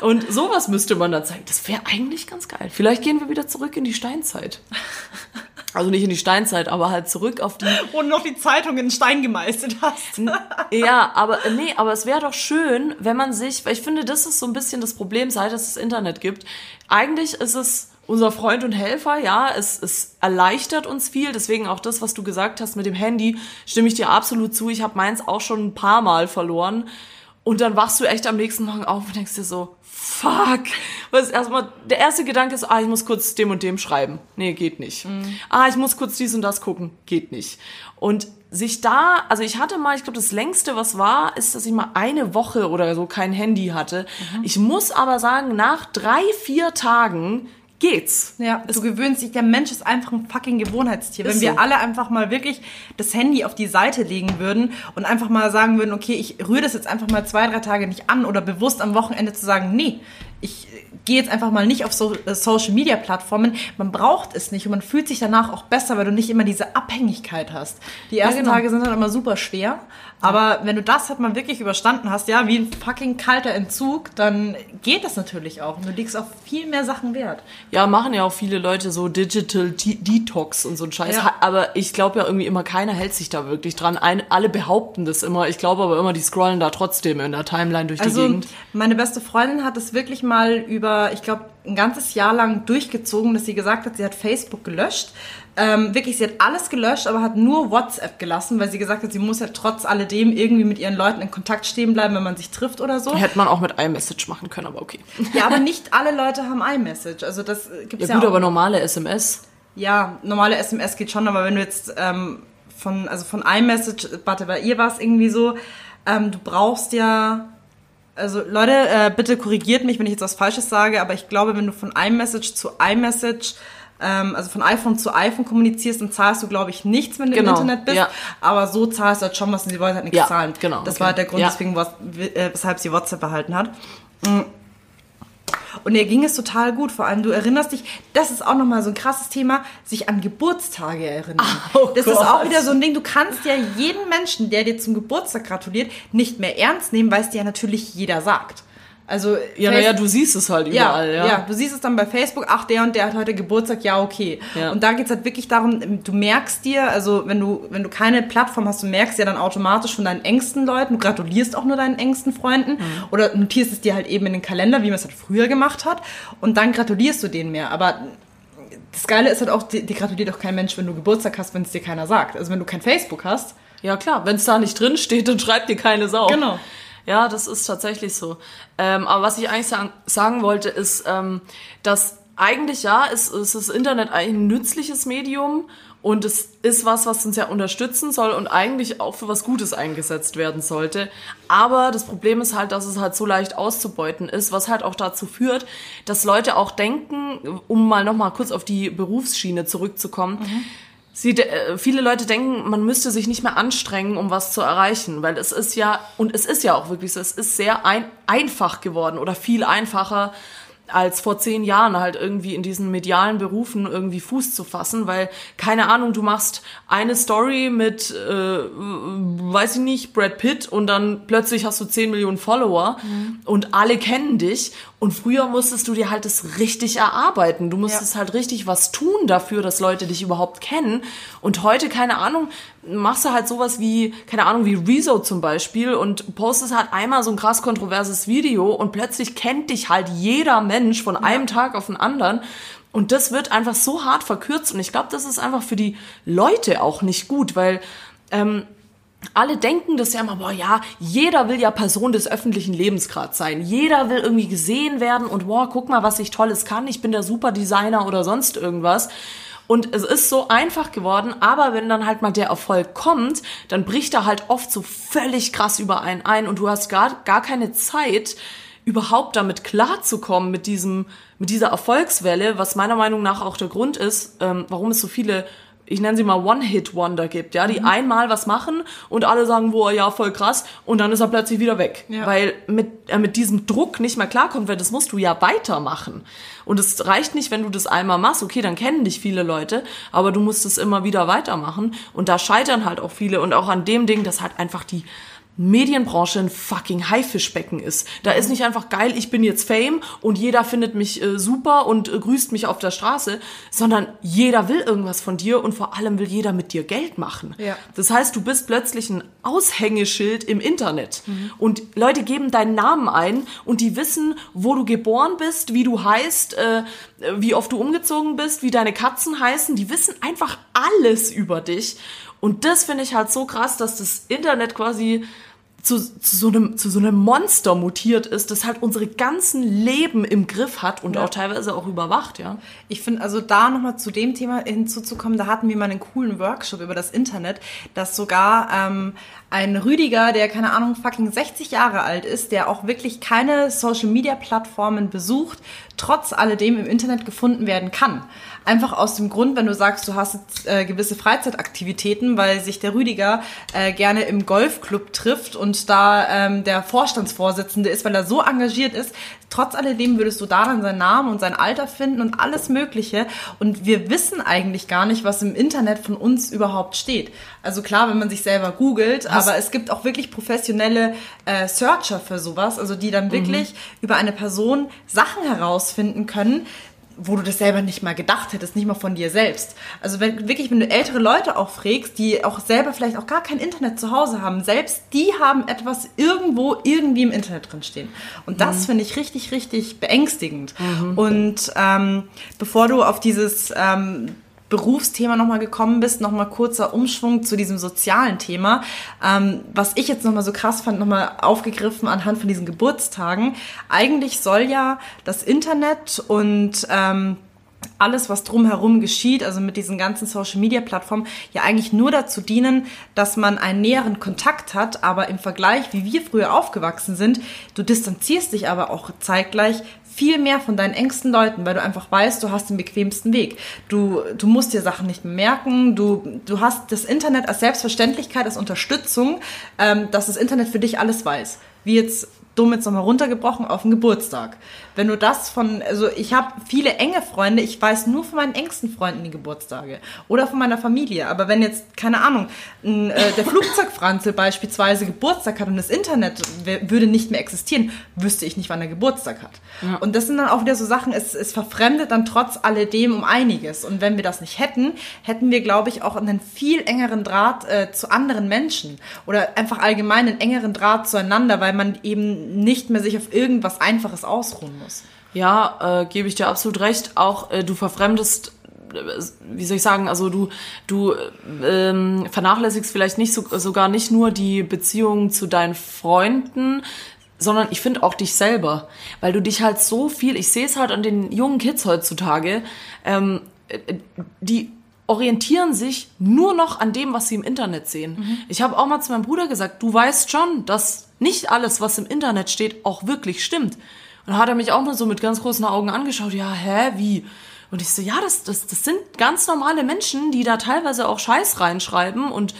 und sowas müsste man dann zeigen. Das wäre eigentlich ganz geil. Vielleicht gehen wir wieder zurück in die Steinzeit. Also nicht in die Steinzeit, aber halt zurück auf die Und noch die Zeitung in Stein gemeißelt hast. ja, aber nee, aber es wäre doch schön, wenn man sich, weil ich finde, das ist so ein bisschen das Problem, seit es das Internet gibt. Eigentlich ist es unser Freund und Helfer, ja, es, es erleichtert uns viel, deswegen auch das, was du gesagt hast mit dem Handy, stimme ich dir absolut zu. Ich habe meins auch schon ein paar Mal verloren. Und dann wachst du echt am nächsten Morgen auf und denkst dir so, fuck. Was erstmal, der erste Gedanke ist, ah, ich muss kurz dem und dem schreiben. Nee, geht nicht. Ah, ich muss kurz dies und das gucken. Geht nicht. Und sich da, also ich hatte mal, ich glaube, das längste, was war, ist, dass ich mal eine Woche oder so kein Handy hatte. Ich muss aber sagen, nach drei, vier Tagen geht's. Ja, du gewöhnst dich, der Mensch ist einfach ein fucking Gewohnheitstier. Wenn wir so. alle einfach mal wirklich das Handy auf die Seite legen würden und einfach mal sagen würden, okay, ich rühre das jetzt einfach mal zwei, drei Tage nicht an oder bewusst am Wochenende zu sagen, nee, ich gehe jetzt einfach mal nicht auf so, äh, Social Media Plattformen. Man braucht es nicht und man fühlt sich danach auch besser, weil du nicht immer diese Abhängigkeit hast. Die ersten genau. Tage sind dann immer super schwer, aber wenn du das halt mal wirklich überstanden hast, ja, wie ein fucking kalter Entzug, dann geht das natürlich auch und du legst auf viel mehr Sachen Wert. Ja, machen ja auch viele Leute so Digital De Detox und so ein Scheiß. Ja. Aber ich glaube ja irgendwie immer, keiner hält sich da wirklich dran. Ein, alle behaupten das immer. Ich glaube aber immer, die scrollen da trotzdem in der Timeline durch die Also Gegend. meine beste Freundin hat es wirklich mal über, ich glaube, ein ganzes Jahr lang durchgezogen, dass sie gesagt hat, sie hat Facebook gelöscht. Ähm, wirklich, sie hat alles gelöscht, aber hat nur WhatsApp gelassen, weil sie gesagt hat, sie muss ja trotz alledem irgendwie mit ihren Leuten in Kontakt stehen bleiben, wenn man sich trifft oder so. Hätte man auch mit iMessage machen können, aber okay. Ja, aber nicht alle Leute haben iMessage. Also das äh, Ja gibt's gut, ja, auch. aber normale SMS. Ja, normale SMS geht schon, aber wenn du jetzt ähm, von, also von iMessage, warte, bei ihr war es irgendwie so, ähm, du brauchst ja, also Leute, äh, bitte korrigiert mich, wenn ich jetzt was Falsches sage, aber ich glaube, wenn du von iMessage zu iMessage, ähm, also von iPhone zu iPhone kommunizierst, dann zahlst du, glaube ich, nichts, wenn du Genau, im Internet bist, ja. aber so zahlst du halt schon was und sie wollte halt nichts Ja, zahlen. genau, Das okay. war der Grund, Ja. deswegen, was, äh, weshalb sie WhatsApp behalten hat. Und ihr ging es total gut. Vor allem, du erinnerst dich, das ist auch nochmal so ein krasses Thema, sich an Geburtstage erinnern. Oh das ist auch Gott. wieder so ein Ding, du kannst ja jeden Menschen, der dir zum Geburtstag gratuliert, nicht mehr ernst nehmen, weil es dir ja natürlich jeder sagt. Also, Ja, naja, du siehst es halt ja, überall, ja. ja. du siehst es dann bei Facebook, ach, der und der hat heute Geburtstag, ja, okay. Ja. Und da geht's halt wirklich darum, du merkst dir, also wenn du, wenn du keine Plattform hast, du merkst ja dann automatisch von deinen engsten Leuten, du gratulierst auch nur deinen engsten Freunden Mhm. oder notierst es dir halt eben in den Kalender, wie man es halt früher gemacht hat und dann gratulierst du denen mehr. Aber das Geile ist halt auch, dir gratuliert auch kein Mensch, wenn du Geburtstag hast, wenn es dir keiner sagt. Also wenn du kein Facebook hast, Ja, klar, wenn es da nicht drin steht, dann schreibt dir keine Sau. Genau. Ja, das ist tatsächlich so. Ähm, aber was ich eigentlich sagen, sagen wollte, ist, ähm, dass eigentlich ja, ist, ist das Internet ein nützliches Medium und es ist was, was uns ja unterstützen soll und eigentlich auch für was Gutes eingesetzt werden sollte. Aber das Problem ist halt, dass es halt so leicht auszubeuten ist, was halt auch dazu führt, dass Leute auch denken, um mal nochmal kurz auf die Berufsschiene zurückzukommen, mhm. Sie, äh, viele Leute denken, man müsste sich nicht mehr anstrengen, um was zu erreichen, weil es ist ja, und es ist ja auch wirklich so, es ist sehr ein, einfach geworden oder viel einfacher, als vor zehn Jahren halt irgendwie in diesen medialen Berufen irgendwie Fuß zu fassen, weil keine Ahnung, du machst eine Story mit, äh, weiß ich nicht, Brad Pitt und dann plötzlich hast du zehn Millionen Follower mhm. und alle kennen dich und früher musstest du dir halt das richtig erarbeiten. Du musstest ja. halt richtig was tun dafür, dass Leute dich überhaupt kennen und heute, keine Ahnung, machst du halt sowas wie, keine Ahnung, wie Rezo zum Beispiel und postest halt einmal so ein krass kontroverses Video und plötzlich kennt dich halt jeder Mensch von einem Tag auf den anderen. Und das wird einfach so hart verkürzt und ich glaube, das ist einfach für die Leute auch nicht gut, weil ähm, alle denken das ja immer, boah, ja, jeder will ja Person des öffentlichen Lebens gerade sein. Jeder will irgendwie gesehen werden und boah, guck mal, was ich Tolles kann. Ich bin der Superdesigner oder sonst irgendwas. Und es ist so einfach geworden, aber wenn dann halt mal der Erfolg kommt, dann bricht er halt oft so völlig krass über einen ein und du hast gar, gar keine Zeit, überhaupt damit klarzukommen mit diesem, mit dieser Erfolgswelle, was meiner Meinung nach auch der Grund ist, ähm, warum es so viele ich nenne sie mal One-Hit-Wonder gibt, ja, die mhm. einmal was machen und alle sagen, boah, ja, voll krass, und dann ist er plötzlich wieder weg. Ja. Weil mit, er mit diesem Druck nicht mehr klarkommt, weil das musst du ja weitermachen. Und es reicht nicht, wenn du das einmal machst, okay, dann kennen dich viele Leute, aber du musst es immer wieder weitermachen. Und da scheitern halt auch viele und auch an dem Ding, dass halt einfach die Medienbranche ein fucking Haifischbecken ist. Da ist nicht einfach geil, ich bin jetzt Fame und jeder findet mich äh, super und äh, grüßt mich auf der Straße, sondern jeder will irgendwas von dir und vor allem will jeder mit dir Geld machen. Ja. Das heißt, du bist plötzlich ein Aushängeschild im Internet mhm. und Leute geben deinen Namen ein und die wissen, wo du geboren bist, wie du heißt, äh, wie oft du umgezogen bist, wie deine Katzen heißen. Die wissen einfach alles über dich. Und das finde ich halt so krass, dass das Internet quasi zu, zu, so einem, zu so einem Monster mutiert ist, das halt unsere ganzen Leben im Griff hat und ja. auch teilweise auch überwacht, ja. Ich finde, also da nochmal zu dem Thema hinzuzukommen, da hatten wir mal einen coolen Workshop über das Internet, dass sogar ähm, ein Rüdiger, der keine Ahnung, fucking 60 Jahre alt ist, der auch wirklich keine Social Media Plattformen besucht, trotz alledem im Internet gefunden werden kann. Einfach aus dem Grund, wenn du sagst, du hast jetzt, äh, gewisse Freizeitaktivitäten, weil sich der Rüdiger äh, gerne im Golfclub trifft und da ähm, der Vorstandsvorsitzende ist, weil er so engagiert ist. Trotz alledem würdest du da dann seinen Namen und sein Alter finden und alles Mögliche. Und wir wissen eigentlich gar nicht, was im Internet von uns überhaupt steht. Also klar, wenn man sich selber googelt, was? aber es gibt auch wirklich professionelle äh, Searcher für sowas, also die dann mhm. wirklich mhm. über eine Person Sachen herausfinden können, wo du das selber nicht mal gedacht hättest, nicht mal von dir selbst. Also wenn wirklich, wenn du ältere Leute auch fragst, die auch selber vielleicht auch gar kein Internet zu Hause haben, selbst die haben etwas irgendwo irgendwie im Internet drin stehen. Und das mhm. finde ich richtig, richtig beängstigend. Mhm. Und ähm, bevor du auf dieses ähm, Berufsthema nochmal gekommen bist, nochmal kurzer Umschwung zu diesem sozialen Thema. Ähm, was ich jetzt nochmal so krass fand, nochmal aufgegriffen anhand von diesen Geburtstagen. Eigentlich soll ja das Internet und ähm, alles, was drumherum geschieht, also mit diesen ganzen Social-Media-Plattformen, ja eigentlich nur dazu dienen, dass man einen näheren Kontakt hat, aber im Vergleich, wie wir früher aufgewachsen sind, du distanzierst dich aber auch zeitgleich viel mehr von deinen engsten Leuten, weil du einfach weißt, du hast den bequemsten Weg. Du, du musst dir Sachen nicht merken. Du, du hast das Internet als Selbstverständlichkeit, als Unterstützung, ähm, dass das Internet für dich alles weiß. Wie jetzt dumm jetzt nochmal runtergebrochen auf den Geburtstag. Wenn du das von, also ich habe viele enge Freunde, ich weiß nur von meinen engsten Freunden die Geburtstage oder von meiner Familie. Aber wenn jetzt, keine Ahnung, ein, äh, der Flugzeugfranzel beispielsweise Geburtstag hat und das Internet würde nicht mehr existieren, wüsste ich nicht, wann er Geburtstag hat. Ja. Und das sind dann auch wieder so Sachen, es, es verfremdet dann trotz alledem um einiges. Und wenn wir das nicht hätten, hätten wir, glaube ich, auch einen viel engeren Draht äh, zu anderen Menschen oder einfach allgemein einen engeren Draht zueinander, weil man eben nicht mehr sich auf irgendwas Einfaches ausruhen muss. Ja, äh, gebe ich dir absolut recht. Auch äh, du verfremdest wie soll ich sagen, also du, du ähm, vernachlässigst vielleicht nicht so, sogar nicht nur die Beziehungen zu deinen Freunden, sondern ich finde auch dich selber, weil du dich halt so viel, ich sehe es halt an den jungen Kids heutzutage, ähm, äh, die orientieren sich nur noch an dem, was sie im Internet sehen. Mhm. Ich habe auch mal zu meinem Bruder gesagt, du weißt schon, dass nicht alles, was im Internet steht, auch wirklich stimmt. Und dann hat er mich auch mal so mit ganz großen Augen angeschaut, ja, hä, wie? Und ich so, ja, das, das, das sind ganz normale Menschen, die da teilweise auch Scheiß reinschreiben und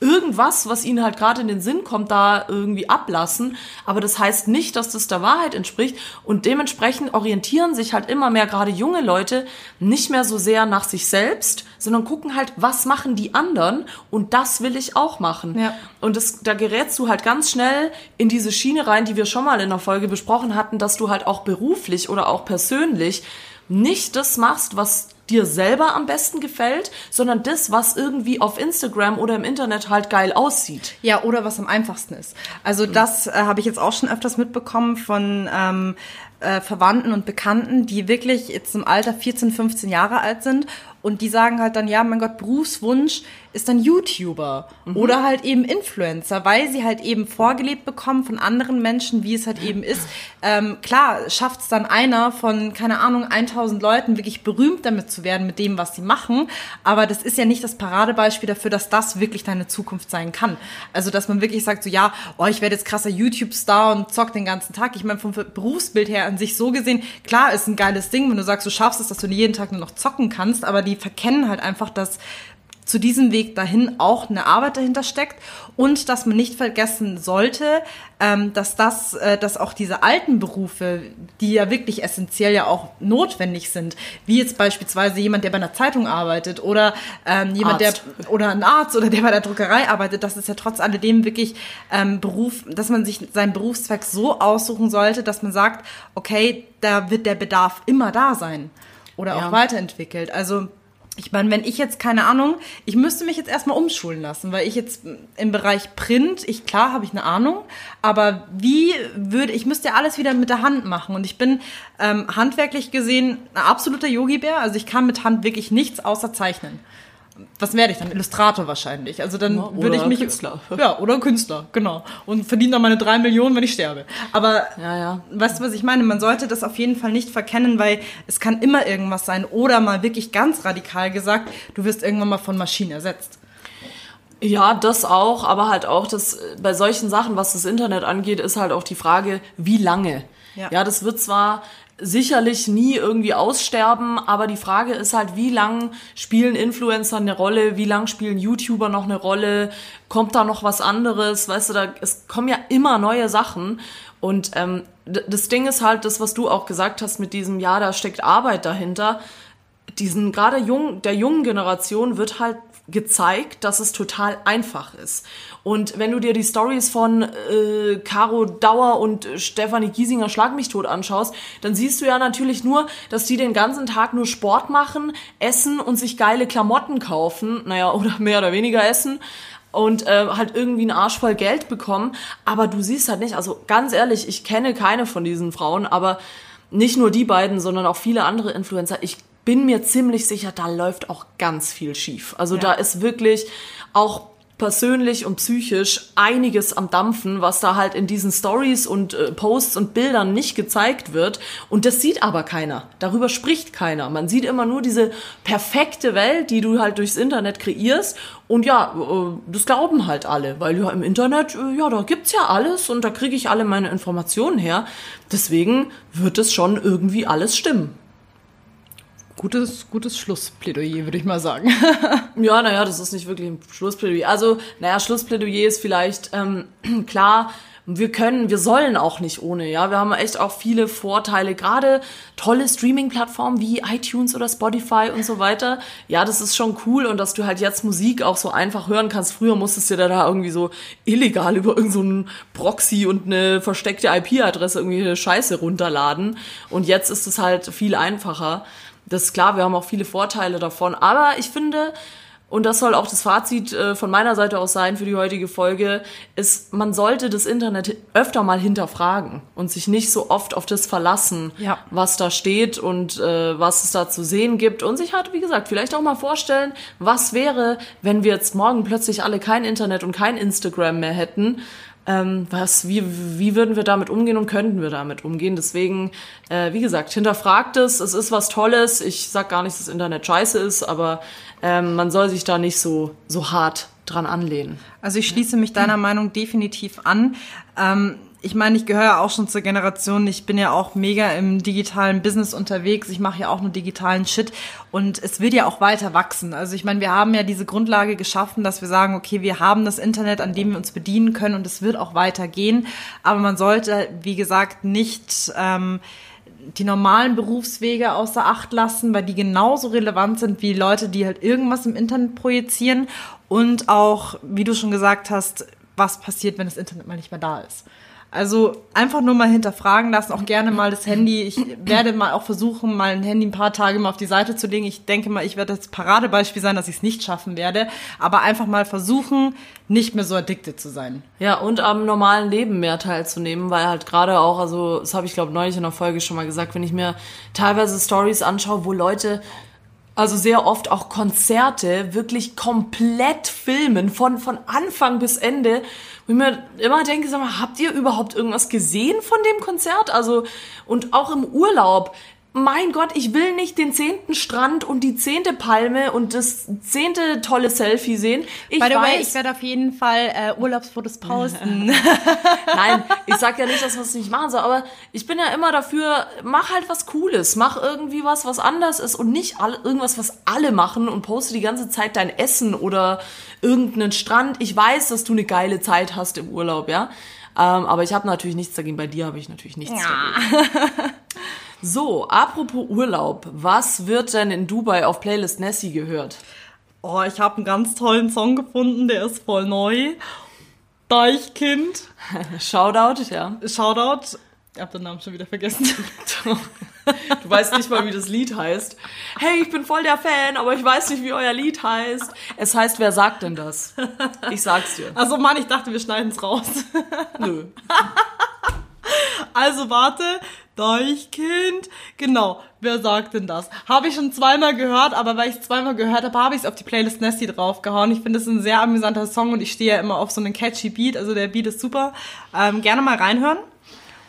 irgendwas, was ihnen halt gerade in den Sinn kommt, da irgendwie ablassen. Aber das heißt nicht, dass das der Wahrheit entspricht. Und dementsprechend orientieren sich halt immer mehr gerade junge Leute nicht mehr so sehr nach sich selbst, sondern gucken halt, was machen die anderen und das will ich auch machen. Ja. Und das, da gerätst du halt ganz schnell in diese Schiene rein, die wir schon mal in der Folge besprochen hatten, dass du halt auch beruflich oder auch persönlich nicht das machst, was dir selber am besten gefällt, sondern das, was irgendwie auf Instagram oder im Internet halt geil aussieht. Ja, oder was am einfachsten ist. Also das äh, habe ich jetzt auch schon öfters mitbekommen von ähm, äh, Verwandten und Bekannten, die wirklich jetzt im Alter 14, 15 Jahre alt sind und die sagen halt dann, ja, mein Gott, Berufswunsch ist dann YouTuber mhm. oder halt eben Influencer, weil sie halt eben vorgelebt bekommen von anderen Menschen, wie es halt eben ist. Ähm, klar, schafft es dann einer von, keine Ahnung, 1000 Leuten wirklich berühmt damit zu werden mit dem, was sie machen. Aber das ist ja nicht das Paradebeispiel dafür, dass das wirklich deine Zukunft sein kann. Also, dass man wirklich sagt, so, ja, oh, ich werde jetzt krasser YouTube-Star und zock den ganzen Tag. Ich meine, vom Berufsbild her an sich so gesehen, klar, ist ein geiles Ding, wenn du sagst, du schaffst es, dass du jeden Tag nur noch zocken kannst, aber die verkennen halt einfach, dass zu diesem Weg dahin auch eine Arbeit dahinter steckt und dass man nicht vergessen sollte, ähm, dass das, äh, dass auch diese alten Berufe, die ja wirklich essentiell ja auch notwendig sind, wie jetzt beispielsweise jemand, der bei einer Zeitung arbeitet oder ähm, jemand, Arzt. der oder ein Arzt oder der bei der Druckerei arbeitet, das ist ja trotz alledem wirklich ähm, Beruf, dass man sich seinen Berufszweck so aussuchen sollte, dass man sagt, okay, da wird der Bedarf immer da sein oder ja. auch weiterentwickelt. Also ich meine, wenn ich jetzt keine Ahnung, ich müsste mich jetzt erstmal umschulen lassen, weil ich jetzt im Bereich Print, ich klar habe ich eine Ahnung, aber wie würde ich müsste ja alles wieder mit der Hand machen. Und ich bin ähm, handwerklich gesehen ein absoluter Yogi-Bär, also ich kann mit Hand wirklich nichts außer zeichnen was werde ich dann? Illustrator wahrscheinlich. Also dann ja, würde ich mich. Künstler. Ja, oder Künstler, genau. Und verdiene dann meine drei Millionen, wenn ich sterbe. Aber ja, ja. weißt du, was ich meine? Man sollte das auf jeden Fall nicht verkennen, weil es kann immer irgendwas sein. Oder mal wirklich ganz radikal gesagt, du wirst irgendwann mal von Maschinen ersetzt. Ja, das auch, aber halt auch, dass bei solchen Sachen, was das Internet angeht, ist halt auch die Frage, wie lange. Ja. ja, das wird zwar sicherlich nie irgendwie aussterben, aber die Frage ist halt, wie lang spielen Influencer eine Rolle, wie lang spielen YouTuber noch eine Rolle, kommt da noch was anderes, weißt du, da es kommen ja immer neue Sachen und ähm, das Ding ist halt, das, was du auch gesagt hast mit diesem, ja, da steckt Arbeit dahinter, diesen gerade jung, der jungen Generation wird halt gezeigt, dass es total einfach ist. Und wenn du dir die Stories von äh, Caro Dauer und Stefanie Giesinger Schlag mich tot anschaust, dann siehst du ja natürlich nur, dass die den ganzen Tag nur Sport machen, essen und sich geile Klamotten kaufen, naja, oder mehr oder weniger essen und äh, halt irgendwie einen Arsch voll Geld bekommen. Aber du siehst halt nicht, also ganz ehrlich, ich kenne keine von diesen Frauen, aber nicht nur die beiden, sondern auch viele andere Influencer. Ich bin mir ziemlich sicher, da läuft auch ganz viel schief. Also ja. da ist wirklich auch persönlich und psychisch einiges am Dampfen, was da halt in diesen Stories und äh, Posts und Bildern nicht gezeigt wird. Und das sieht aber keiner. Darüber spricht keiner. Man sieht immer nur diese perfekte Welt, die du halt durchs Internet kreierst. Und ja, äh, das glauben halt alle, weil ja im Internet, äh, ja, da gibt's ja alles und da kriege ich alle meine Informationen her. Deswegen wird es schon irgendwie alles stimmen. Gutes, gutes Schlussplädoyer, würde ich mal sagen. ja, naja, das ist nicht wirklich ein Schlussplädoyer. Also, naja, Schlussplädoyer ist vielleicht ähm, klar, wir können, wir sollen auch nicht ohne, ja. Wir haben echt auch viele Vorteile, gerade tolle Streaming-Plattformen wie iTunes oder Spotify und so weiter. Ja, das ist schon cool und dass du halt jetzt Musik auch so einfach hören kannst. Früher musstest du dir da irgendwie so illegal über irgendeinen so Proxy und eine versteckte IP-Adresse irgendwie Scheiße runterladen. Und jetzt ist es halt viel einfacher. Das ist klar, wir haben auch viele Vorteile davon. Aber ich finde, und das soll auch das Fazit äh, von meiner Seite aus sein für die heutige Folge, ist, man sollte das Internet öfter mal hinterfragen und sich nicht so oft auf das verlassen, Ja. was da steht und äh, was es da zu sehen gibt und sich halt, wie gesagt, vielleicht auch mal vorstellen, was wäre, wenn wir jetzt morgen plötzlich alle kein Internet und kein Instagram mehr hätten. Ähm, was, wie, wie würden wir damit umgehen und könnten wir damit umgehen? Deswegen, äh, wie gesagt, hinterfragt es, es ist was Tolles. Ich sag gar nicht, dass das Internet scheiße ist, aber ähm, man soll sich da nicht so, so hart dran anlehnen. Also ich schließe mich deiner Meinung definitiv an. Ähm, ich meine, ich gehöre ja auch schon zur Generation, ich bin ja auch mega im digitalen Business unterwegs, ich mache ja auch nur digitalen Shit und es wird ja auch weiter wachsen. Also ich meine, wir haben ja diese Grundlage geschaffen, dass wir sagen, okay, wir haben das Internet, an dem wir uns bedienen können und es wird auch weitergehen, aber man sollte, wie gesagt, nicht... Ähm, die normalen Berufswege außer Acht lassen, weil die genauso relevant sind wie Leute, die halt irgendwas im Internet projizieren und auch, wie du schon gesagt hast, was passiert, wenn das Internet mal nicht mehr da ist. Also einfach nur mal hinterfragen lassen, auch gerne mal das Handy. Ich werde mal auch versuchen, mal ein Handy ein paar Tage mal auf die Seite zu legen. Ich denke mal, ich werde das Paradebeispiel sein, dass ich es nicht schaffen werde. Aber einfach mal versuchen, nicht mehr so addicted zu sein. Ja, und am normalen Leben mehr teilzunehmen, weil halt gerade auch, also das habe ich glaube neulich in der Folge schon mal gesagt, wenn ich mir teilweise Stories anschaue, wo Leute also sehr oft auch Konzerte wirklich komplett filmen, von, von Anfang bis Ende. Wo ich mir immer denke, sag mal, habt ihr überhaupt irgendwas gesehen von dem Konzert? Also, und auch im Urlaub. Mein Gott, ich will nicht den zehnten Strand und die zehnte Palme und das zehnte tolle Selfie sehen. Ich By the way, weiß, ich werde auf jeden Fall äh, Urlaubsfotos posten. Nein, ich sag ja nicht, dass man es nicht machen soll, aber ich bin ja immer dafür, mach halt was Cooles, mach irgendwie was, was anders ist und nicht alle, irgendwas, was alle machen und poste die ganze Zeit dein Essen oder irgendeinen Strand. Ich weiß, dass du eine geile Zeit hast im Urlaub, ja. Ähm, aber ich habe natürlich nichts dagegen. Bei dir habe ich natürlich nichts dagegen. So, apropos Urlaub, was wird denn in Dubai auf Playlist Nessie gehört? Oh, ich habe einen ganz tollen Song gefunden, der ist voll neu. Deichkind. Shoutout, ja. Shoutout. Ich habe den Namen schon wieder vergessen. Du weißt nicht mal, wie das Lied heißt. Hey, ich bin voll der Fan, aber ich weiß nicht, wie euer Lied heißt. Es heißt, wer sagt denn das? Ich sag's dir. Also Mann, ich dachte, wir schneiden es raus. Nö. Also warte, Deichkind. Genau, wer sagt denn das? Habe ich schon zweimal gehört, aber weil ich es zweimal gehört habe, habe ich es auf die Playlist Nessie draufgehauen. Ich finde es ein sehr amüsanter Song und ich stehe ja immer auf so einen catchy Beat. Also der Beat ist super. Ähm, gerne mal reinhören.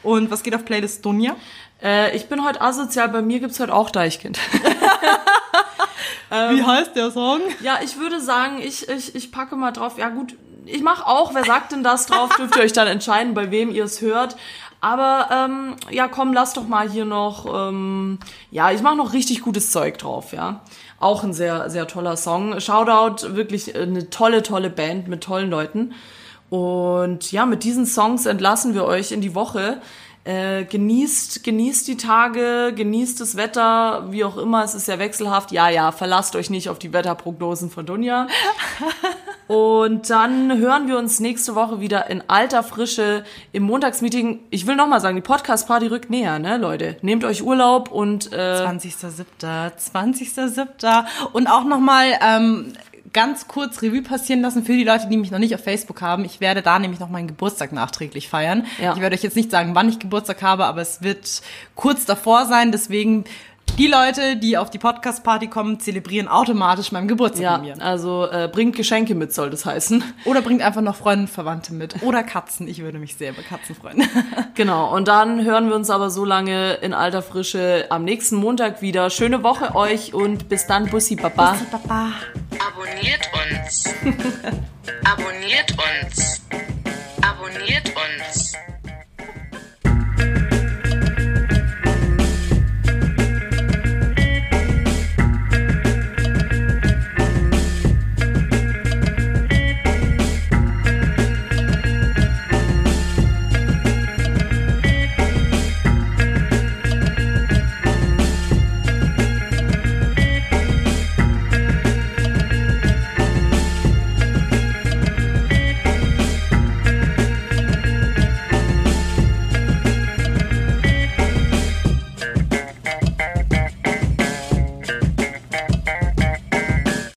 Und was geht auf Playlist Dunja? Äh, ich bin heute asozial, bei mir gibt's heute auch Deichkind. Wie heißt der Song? Ja, ich würde sagen, ich, ich, ich packe mal drauf. Ja gut, ich mache auch, wer sagt denn das drauf, dürft ihr euch dann entscheiden, bei wem ihr es hört. Aber ähm, ja, komm, lass doch mal hier noch, ähm, ja, ich mache noch richtig gutes Zeug drauf, ja. Auch ein sehr, sehr toller Song. Shoutout, wirklich eine tolle, tolle Band mit tollen Leuten. Und ja, mit diesen Songs entlassen wir euch in die Woche. Äh, genießt, genießt die Tage, genießt das Wetter, wie auch immer, es ist ja wechselhaft. Ja, ja, verlasst euch nicht auf die Wetterprognosen von Dunja. Und dann hören wir uns nächste Woche wieder in alter Frische im Montagsmeeting. Ich will nochmal sagen, die Podcast-Party rückt näher, ne, Leute? Nehmt euch Urlaub und äh, 20.07. 20.07. Und auch nochmal ähm, ganz kurz Revue passieren lassen für die Leute, die mich noch nicht auf Facebook haben. Ich werde da nämlich noch meinen Geburtstag nachträglich feiern. Ja. Ich werde euch jetzt nicht sagen, wann ich Geburtstag habe, aber es wird kurz davor sein. Deswegen die Leute, die auf die Podcast-Party kommen, zelebrieren automatisch meinen Geburtstag ja, mit mir. also äh, bringt Geschenke mit, soll das heißen. Oder bringt einfach noch Freunde und Verwandte mit. Oder Katzen. Ich würde mich sehr über Katzen freuen. Genau, und dann hören wir uns aber so lange in alter Frische am nächsten Montag wieder. Schöne Woche euch und bis dann, Bussi Baba. Papa. Abonniert uns. Abonniert uns.